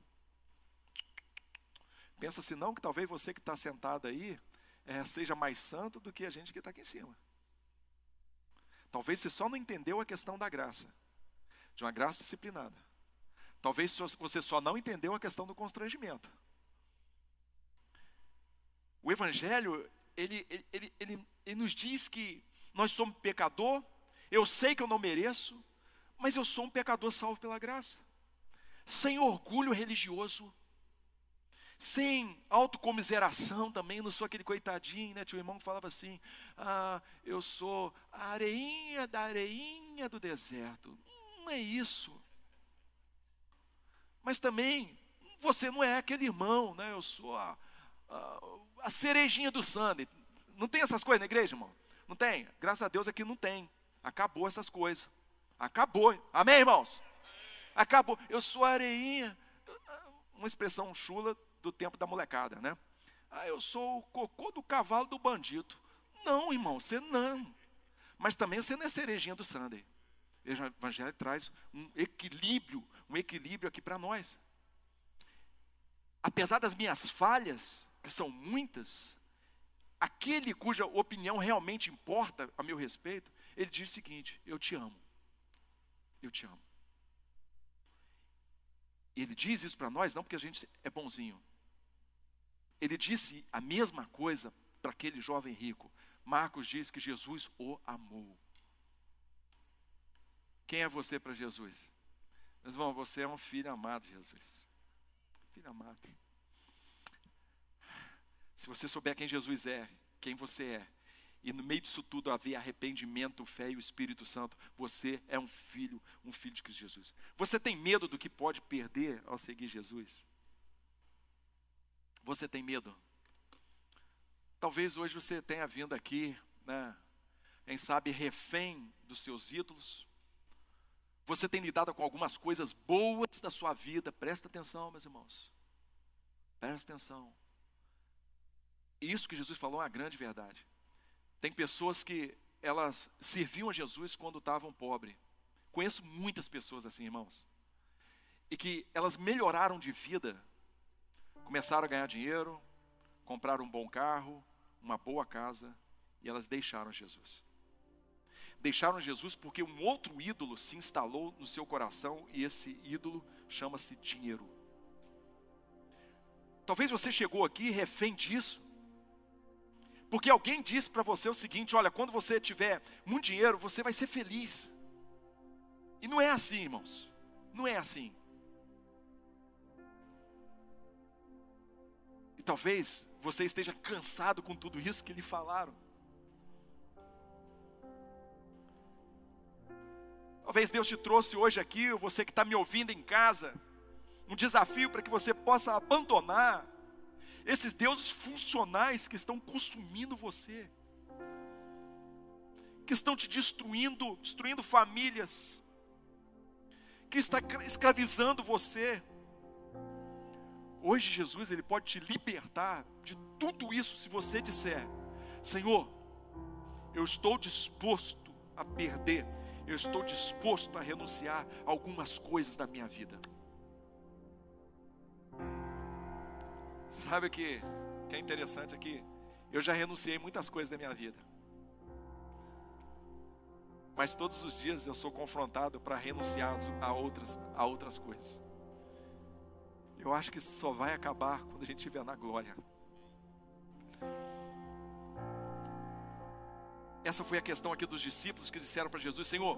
S1: Pensa assim não, que talvez você que está sentado aí é, seja mais santo do que a gente que está aqui em cima. Talvez você só não entendeu a questão da graça, de uma graça disciplinada. Talvez você só não entendeu a questão do constrangimento. O Evangelho, ele, ele, ele, ele, nos diz que nós somos pecador, eu sei que eu não mereço, mas eu sou um pecador salvo pela graça. Sem orgulho religioso, sem autocomiseração também, não sou aquele coitadinho, né? Tinha um irmão que falava assim: ah, eu sou a areinha da areinha do deserto. Não é isso. Mas também, você não é aquele irmão, né? Eu sou a, a, a cerejinha do Sunday. Não tem essas coisas na igreja, irmão? Não tem? Graças a Deus aqui não tem. Acabou essas coisas. Acabou. Amém, irmãos? Acabou. Eu sou a areinha. Uma expressão chula do tempo da molecada, né? Ah, eu sou o cocô do cavalo do bandido. Não, irmão, você não. Mas também você não é cerejinha do Sunday. O Evangelho traz um equilíbrio, um equilíbrio aqui para nós. Apesar das minhas falhas, que são muitas, aquele cuja opinião realmente importa a meu respeito, ele diz o seguinte: Eu te amo. Eu te amo. Ele diz isso para nós não porque a gente é bonzinho. Ele disse a mesma coisa para aquele jovem rico. Marcos diz que Jesus o amou. Quem é você para Jesus? Mas, irmão, você é um filho amado Jesus. Filho amado. Se você souber quem Jesus é, quem você é, e no meio disso tudo haver arrependimento, fé e o Espírito Santo, você é um filho, um filho de Jesus. Você tem medo do que pode perder ao seguir Jesus? Você tem medo? Talvez hoje você tenha vindo aqui, né, quem sabe refém dos seus ídolos. Você tem lidado com algumas coisas boas da sua vida. Presta atenção, meus irmãos. Presta atenção. Isso que Jesus falou é uma grande verdade. Tem pessoas que elas serviam a Jesus quando estavam pobres. Conheço muitas pessoas assim, irmãos. E que elas melhoraram de vida, começaram a ganhar dinheiro, compraram um bom carro, uma boa casa, e elas deixaram Jesus. Deixaram Jesus porque um outro ídolo se instalou no seu coração, e esse ídolo chama-se dinheiro. Talvez você chegou aqui refém disso, porque alguém disse para você o seguinte: olha, quando você tiver muito dinheiro, você vai ser feliz. E não é assim, irmãos. Não é assim. Talvez você esteja cansado com tudo isso que lhe falaram. Talvez Deus te trouxe hoje aqui, você que está me ouvindo em casa, um desafio para que você possa abandonar esses deuses funcionais que estão consumindo você, que estão te destruindo, destruindo famílias, que está escravizando você. Hoje Jesus ele pode te libertar de tudo isso se você disser: Senhor, eu estou disposto a perder, eu estou disposto a renunciar a algumas coisas da minha vida. Sabe o que, que é interessante aqui? Eu já renunciei muitas coisas da minha vida. Mas todos os dias eu sou confrontado para renunciar a outras, a outras coisas. Eu acho que isso só vai acabar quando a gente estiver na glória. Essa foi a questão aqui dos discípulos que disseram para Jesus: Senhor,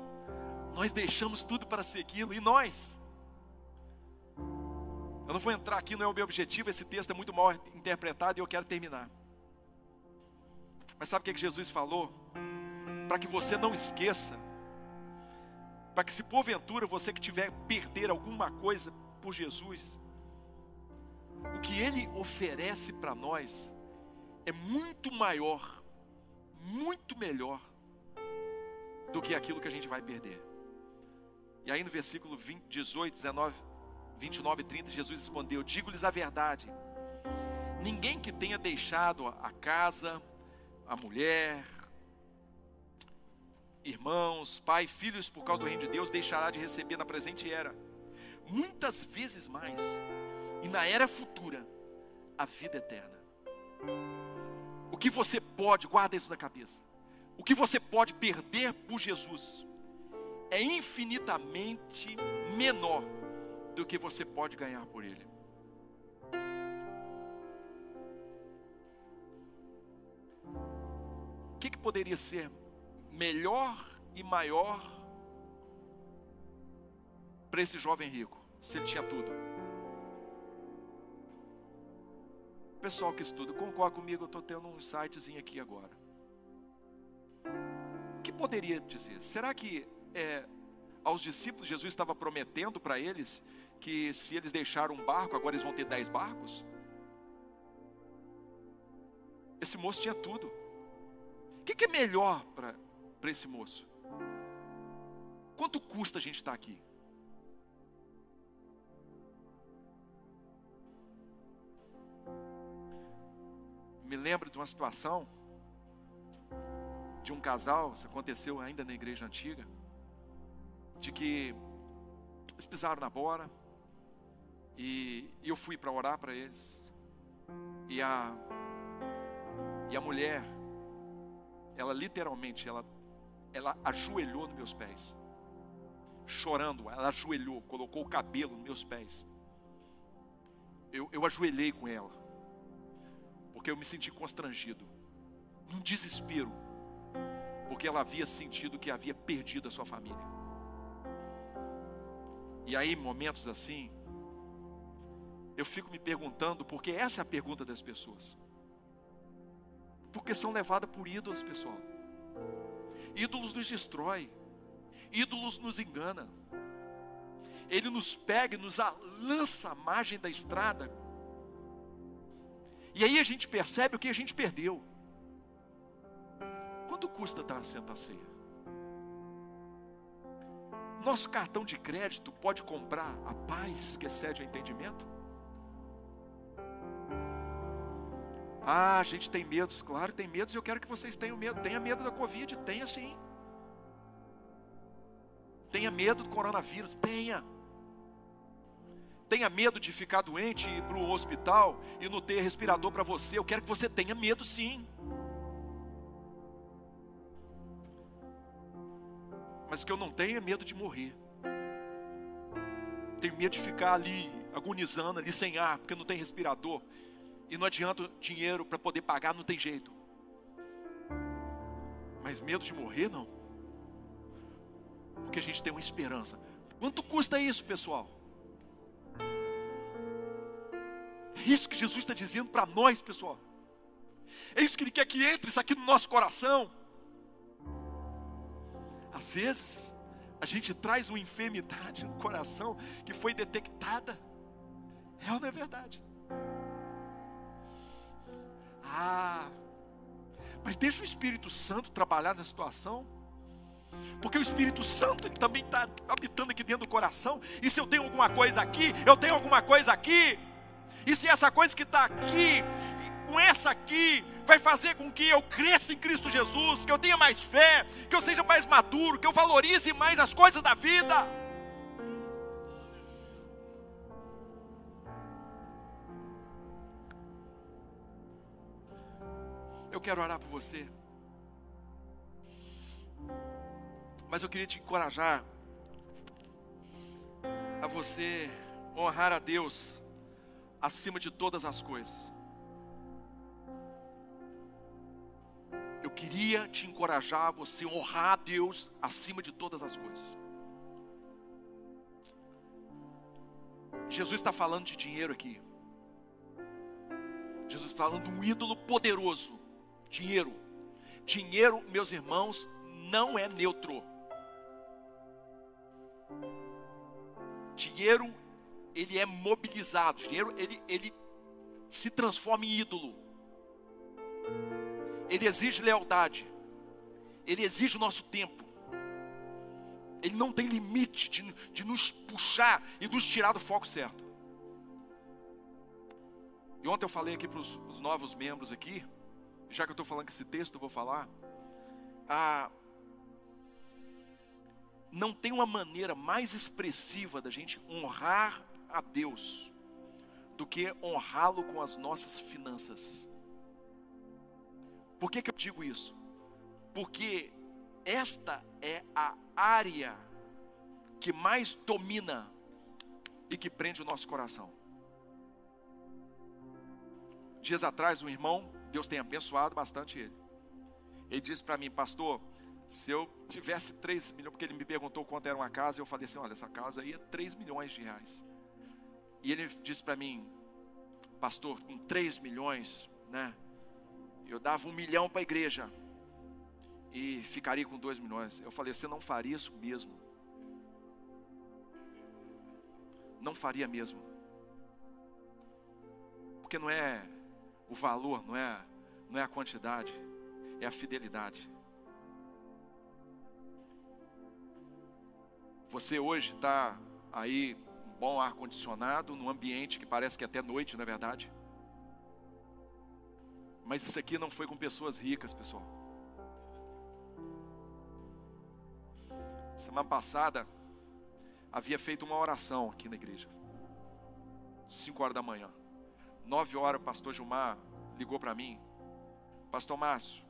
S1: nós deixamos tudo para segui-lo, e nós? Eu não vou entrar aqui, não é o meu objetivo, esse texto é muito mal interpretado e eu quero terminar. Mas sabe o que, é que Jesus falou? Para que você não esqueça, para que se porventura você que tiver perder alguma coisa por Jesus, o que Ele oferece para nós é muito maior, muito melhor do que aquilo que a gente vai perder. E aí no versículo 20, 18, 19, 29 e 30, Jesus respondeu: Digo-lhes a verdade. Ninguém que tenha deixado a casa, a mulher, irmãos, pai, filhos por causa do reino de Deus, deixará de receber na presente era, muitas vezes mais, e na era futura, a vida eterna. O que você pode, guarda isso na cabeça, o que você pode perder por Jesus é infinitamente menor do que você pode ganhar por ele. O que, que poderia ser melhor e maior para esse jovem rico, se ele tinha tudo? Pessoal que estuda, concorda comigo, eu estou tendo um sitezinho aqui agora. O que poderia dizer? Será que é, aos discípulos Jesus estava prometendo para eles que se eles deixaram um barco, agora eles vão ter dez barcos? Esse moço tinha tudo. O que, que é melhor para esse moço? Quanto custa a gente estar aqui? Me lembro de uma situação de um casal, isso aconteceu ainda na igreja antiga, de que eles pisaram na bora, e, eu fui para orar para eles. E a e a mulher, ela literalmente, ela ela ajoelhou nos meus pés. Chorando, ela ajoelhou, colocou o cabelo nos meus pés. Eu, eu ajoelhei com ela, porque eu me senti constrangido, num desespero, porque ela havia sentido que havia perdido a sua família. E aí, momentos assim, eu fico me perguntando, porque essa é a pergunta das pessoas: Porque são levadas por ídolos, pessoal. Ídolos nos destrói. Ídolos nos engana. Ele nos pega e nos lança à margem da estrada. E aí a gente percebe o que a gente perdeu. Quanto custa estar senta a ceia? Nosso cartão de crédito pode comprar a paz que excede o entendimento? Ah, a gente tem medos, claro, tem medos e eu quero que vocês tenham medo. Tenha medo da Covid, tenha sim. Tenha medo do coronavírus, tenha. Tenha medo de ficar doente e ir para o hospital e não ter respirador para você. Eu quero que você tenha medo sim. Mas o que eu não tenho é medo de morrer. Tenho medo de ficar ali agonizando, ali sem ar, porque não tem respirador. E não adianta dinheiro para poder pagar, não tem jeito. Mas medo de morrer, não. Porque a gente tem uma esperança. Quanto custa isso, pessoal? É isso que Jesus está dizendo para nós, pessoal. É isso que Ele quer que entre isso aqui no nosso coração. Às vezes, a gente traz uma enfermidade no coração que foi detectada. É ou não é verdade? Ah, mas deixa o Espírito Santo trabalhar na situação. Porque o Espírito Santo ele também está habitando aqui dentro do coração. E se eu tenho alguma coisa aqui, eu tenho alguma coisa aqui. E se essa coisa que está aqui, com essa aqui, vai fazer com que eu cresça em Cristo Jesus, que eu tenha mais fé, que eu seja mais maduro, que eu valorize mais as coisas da vida. Eu quero orar por você. Mas eu queria te encorajar a você honrar a Deus acima de todas as coisas. Eu queria te encorajar você honrar a Deus acima de todas as coisas. Jesus está falando de dinheiro aqui. Jesus está falando de um ídolo poderoso. Dinheiro. Dinheiro, meus irmãos, não é neutro. Dinheiro, ele é mobilizado. Dinheiro, ele, ele se transforma em ídolo. Ele exige lealdade. Ele exige o nosso tempo. Ele não tem limite de, de nos puxar e nos tirar do foco certo. E ontem eu falei aqui para os novos membros aqui, já que eu estou falando com esse texto, eu vou falar. Não tem uma maneira mais expressiva da gente honrar a Deus do que honrá-lo com as nossas finanças. Por que, que eu digo isso? Porque esta é a área que mais domina e que prende o nosso coração. Dias atrás, um irmão, Deus tem abençoado bastante ele. Ele disse para mim, pastor, se eu tivesse 3 milhões, porque ele me perguntou quanto era uma casa, eu falei assim: olha, essa casa aí é 3 milhões de reais. E ele disse para mim, pastor, com 3 milhões, né? Eu dava um milhão para a igreja e ficaria com 2 milhões. Eu falei: você não faria isso mesmo. Não faria mesmo. Porque não é o valor, não é, não é a quantidade, é a fidelidade. Você hoje está aí, bom ar-condicionado, num ambiente que parece que é até noite, não é verdade? Mas isso aqui não foi com pessoas ricas, pessoal. Semana passada, havia feito uma oração aqui na igreja. 5 horas da manhã. 9 horas, o pastor Gilmar ligou para mim. Pastor Márcio,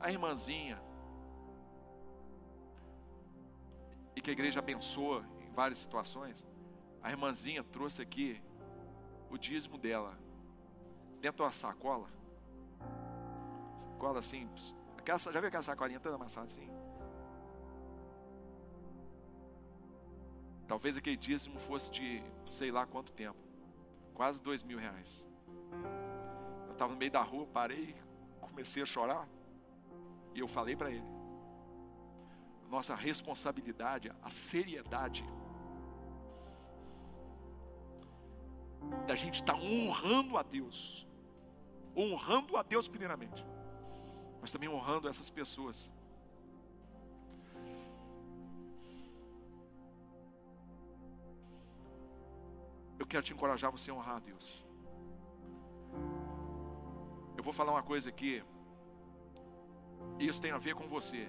S1: a irmãzinha e que a igreja abençoa várias situações, a irmãzinha trouxe aqui o dízimo dela, dentro de uma sacola, sacola simples. Aquela, já viu aquela sacolinha toda amassada assim? Talvez aquele dízimo fosse de sei lá quanto tempo, quase dois mil reais. Eu estava no meio da rua, parei, comecei a chorar. E eu falei para ele: nossa responsabilidade, a seriedade da gente estar tá honrando a Deus, honrando a Deus primeiramente, mas também honrando essas pessoas. Eu quero te encorajar você a honrar a Deus. Eu vou falar uma coisa aqui. Isso tem a ver com você,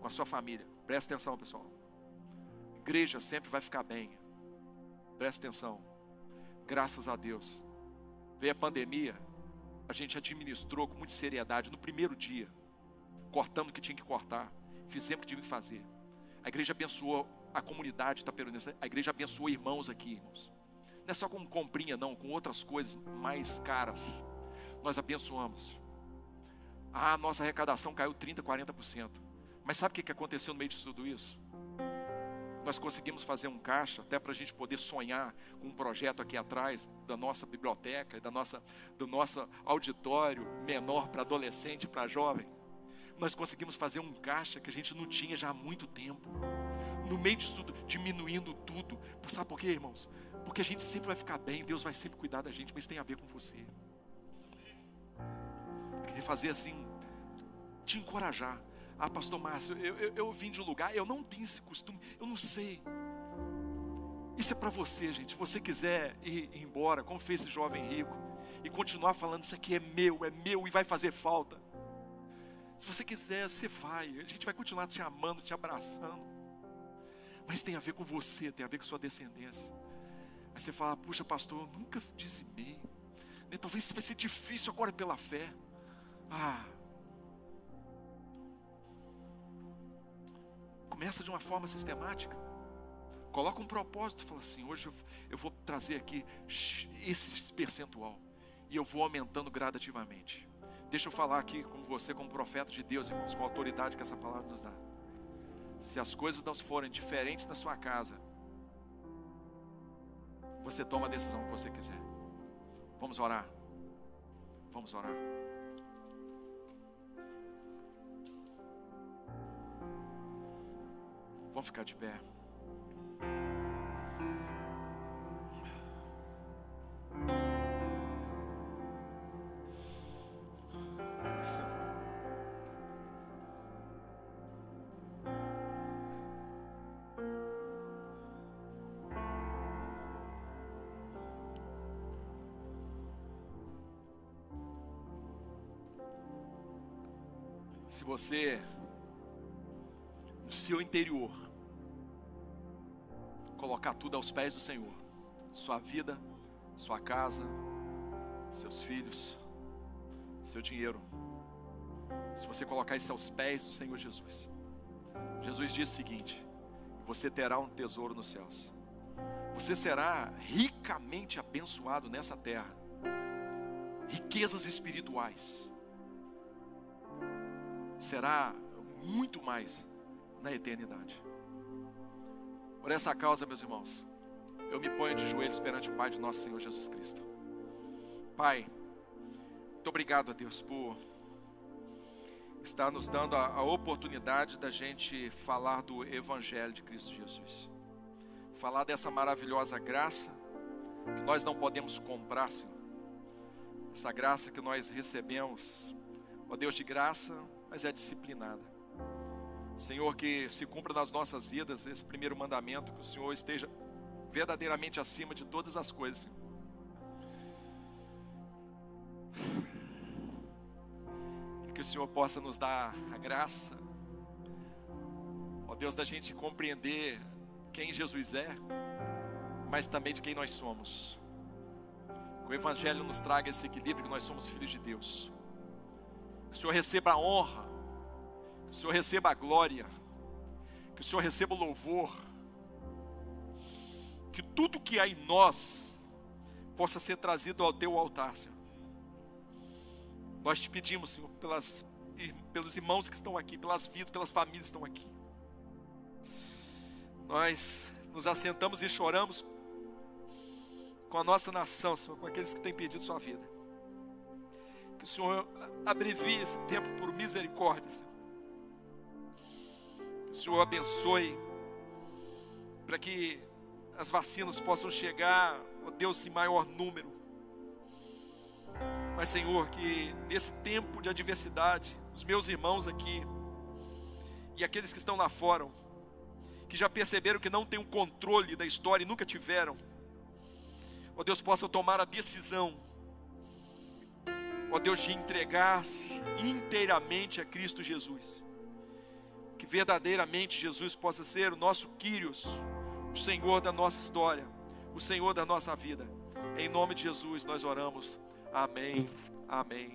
S1: com a sua família. Presta atenção, pessoal. Igreja sempre vai ficar bem. Presta atenção. Graças a Deus. Veio a pandemia, a gente administrou com muita seriedade no primeiro dia. Cortando o que tinha que cortar. Fizemos o que tinha que fazer. A igreja abençoou a comunidade itaperonense. A igreja abençoou irmãos aqui, irmãos. Não é só com comprinha, não, com outras coisas mais caras. Nós abençoamos. Ah, nossa arrecadação caiu 30%, 40%. Mas sabe o que aconteceu no meio de tudo isso? Nós conseguimos fazer um caixa até para a gente poder sonhar com um projeto aqui atrás da nossa biblioteca, da nossa, do nosso auditório menor para adolescente, para jovem. Nós conseguimos fazer um caixa que a gente não tinha já há muito tempo. No meio disso tudo, diminuindo tudo. Sabe por quê, irmãos? Porque a gente sempre vai ficar bem, Deus vai sempre cuidar da gente, mas tem a ver com você. Eu queria fazer assim, te encorajar. Ah, pastor Márcio, eu, eu, eu vim de um lugar, eu não tenho esse costume, eu não sei. Isso é para você, gente. Se você quiser ir embora, como fez esse jovem rico, e continuar falando, isso aqui é meu, é meu e vai fazer falta. Se você quiser, você vai. A gente vai continuar te amando, te abraçando. Mas tem a ver com você, tem a ver com sua descendência. Aí você fala, puxa pastor, eu nunca dizimei. Nem, talvez vai ser difícil agora pela fé. Ah. Começa de uma forma sistemática. Coloca um propósito, fala assim, hoje eu, vou trazer aqui esse percentual. E eu vou aumentando gradativamente. Deixa eu falar aqui com você, como profeta de Deus, irmãos, com a autoridade que essa palavra nos dá. Se as coisas não forem diferentes na sua casa, você toma a decisão que você quiser. Vamos orar. Vamos orar. Vamos ficar de pé. se você, no seu interior, colocar tudo aos pés do Senhor, sua vida, sua casa, seus filhos, seu dinheiro, se você colocar isso aos pés do Senhor Jesus, Jesus disse o seguinte: você terá um tesouro nos céus, você será ricamente abençoado nessa terra, riquezas espirituais. Será muito mais na eternidade. Por essa causa, meus irmãos, eu me ponho de joelhos perante o Pai de nosso Senhor Jesus Cristo. Pai, muito obrigado a Deus por estar nos dando a, a oportunidade da gente falar do Evangelho de Cristo Jesus. Falar dessa maravilhosa graça que nós não podemos comprar, Senhor. Essa graça que nós recebemos, ó Deus de graça, mas é disciplinada. Senhor, que se cumpra nas nossas vidas esse primeiro mandamento, que o Senhor esteja verdadeiramente acima de todas as coisas. Senhor. E que o Senhor possa nos dar a graça, ó Deus, da gente compreender quem Jesus é, mas também de quem nós somos. Que o Evangelho nos traga esse equilíbrio, que nós somos filhos de Deus. Que o Senhor receba a honra, que o Senhor receba a glória, que o Senhor receba o louvor, que tudo que há em nós possa ser trazido ao teu altar, Senhor. Nós te pedimos, Senhor, pelas, pelos irmãos que estão aqui, pelas vidas, pelas famílias que estão aqui. Nós nos assentamos e choramos com a nossa nação, Senhor, com aqueles que têm perdido sua vida.
S2: o Senhor abrevie esse tempo por misericórdia, Senhor. O Senhor abençoe para que as vacinas possam chegar, ó Deus, em maior número. Mas, Senhor, que nesse tempo de adversidade, os meus irmãos aqui e aqueles que estão lá fora, que já perceberam que não têm um controle da história e nunca tiveram, ó Deus, possam tomar a decisão, ó Deus, de entregar-se inteiramente a Cristo Jesus. Que verdadeiramente Jesus possa ser o nosso Quírios, o Senhor da nossa história, o Senhor da nossa vida. Em nome de Jesus nós oramos. Amém. Amém.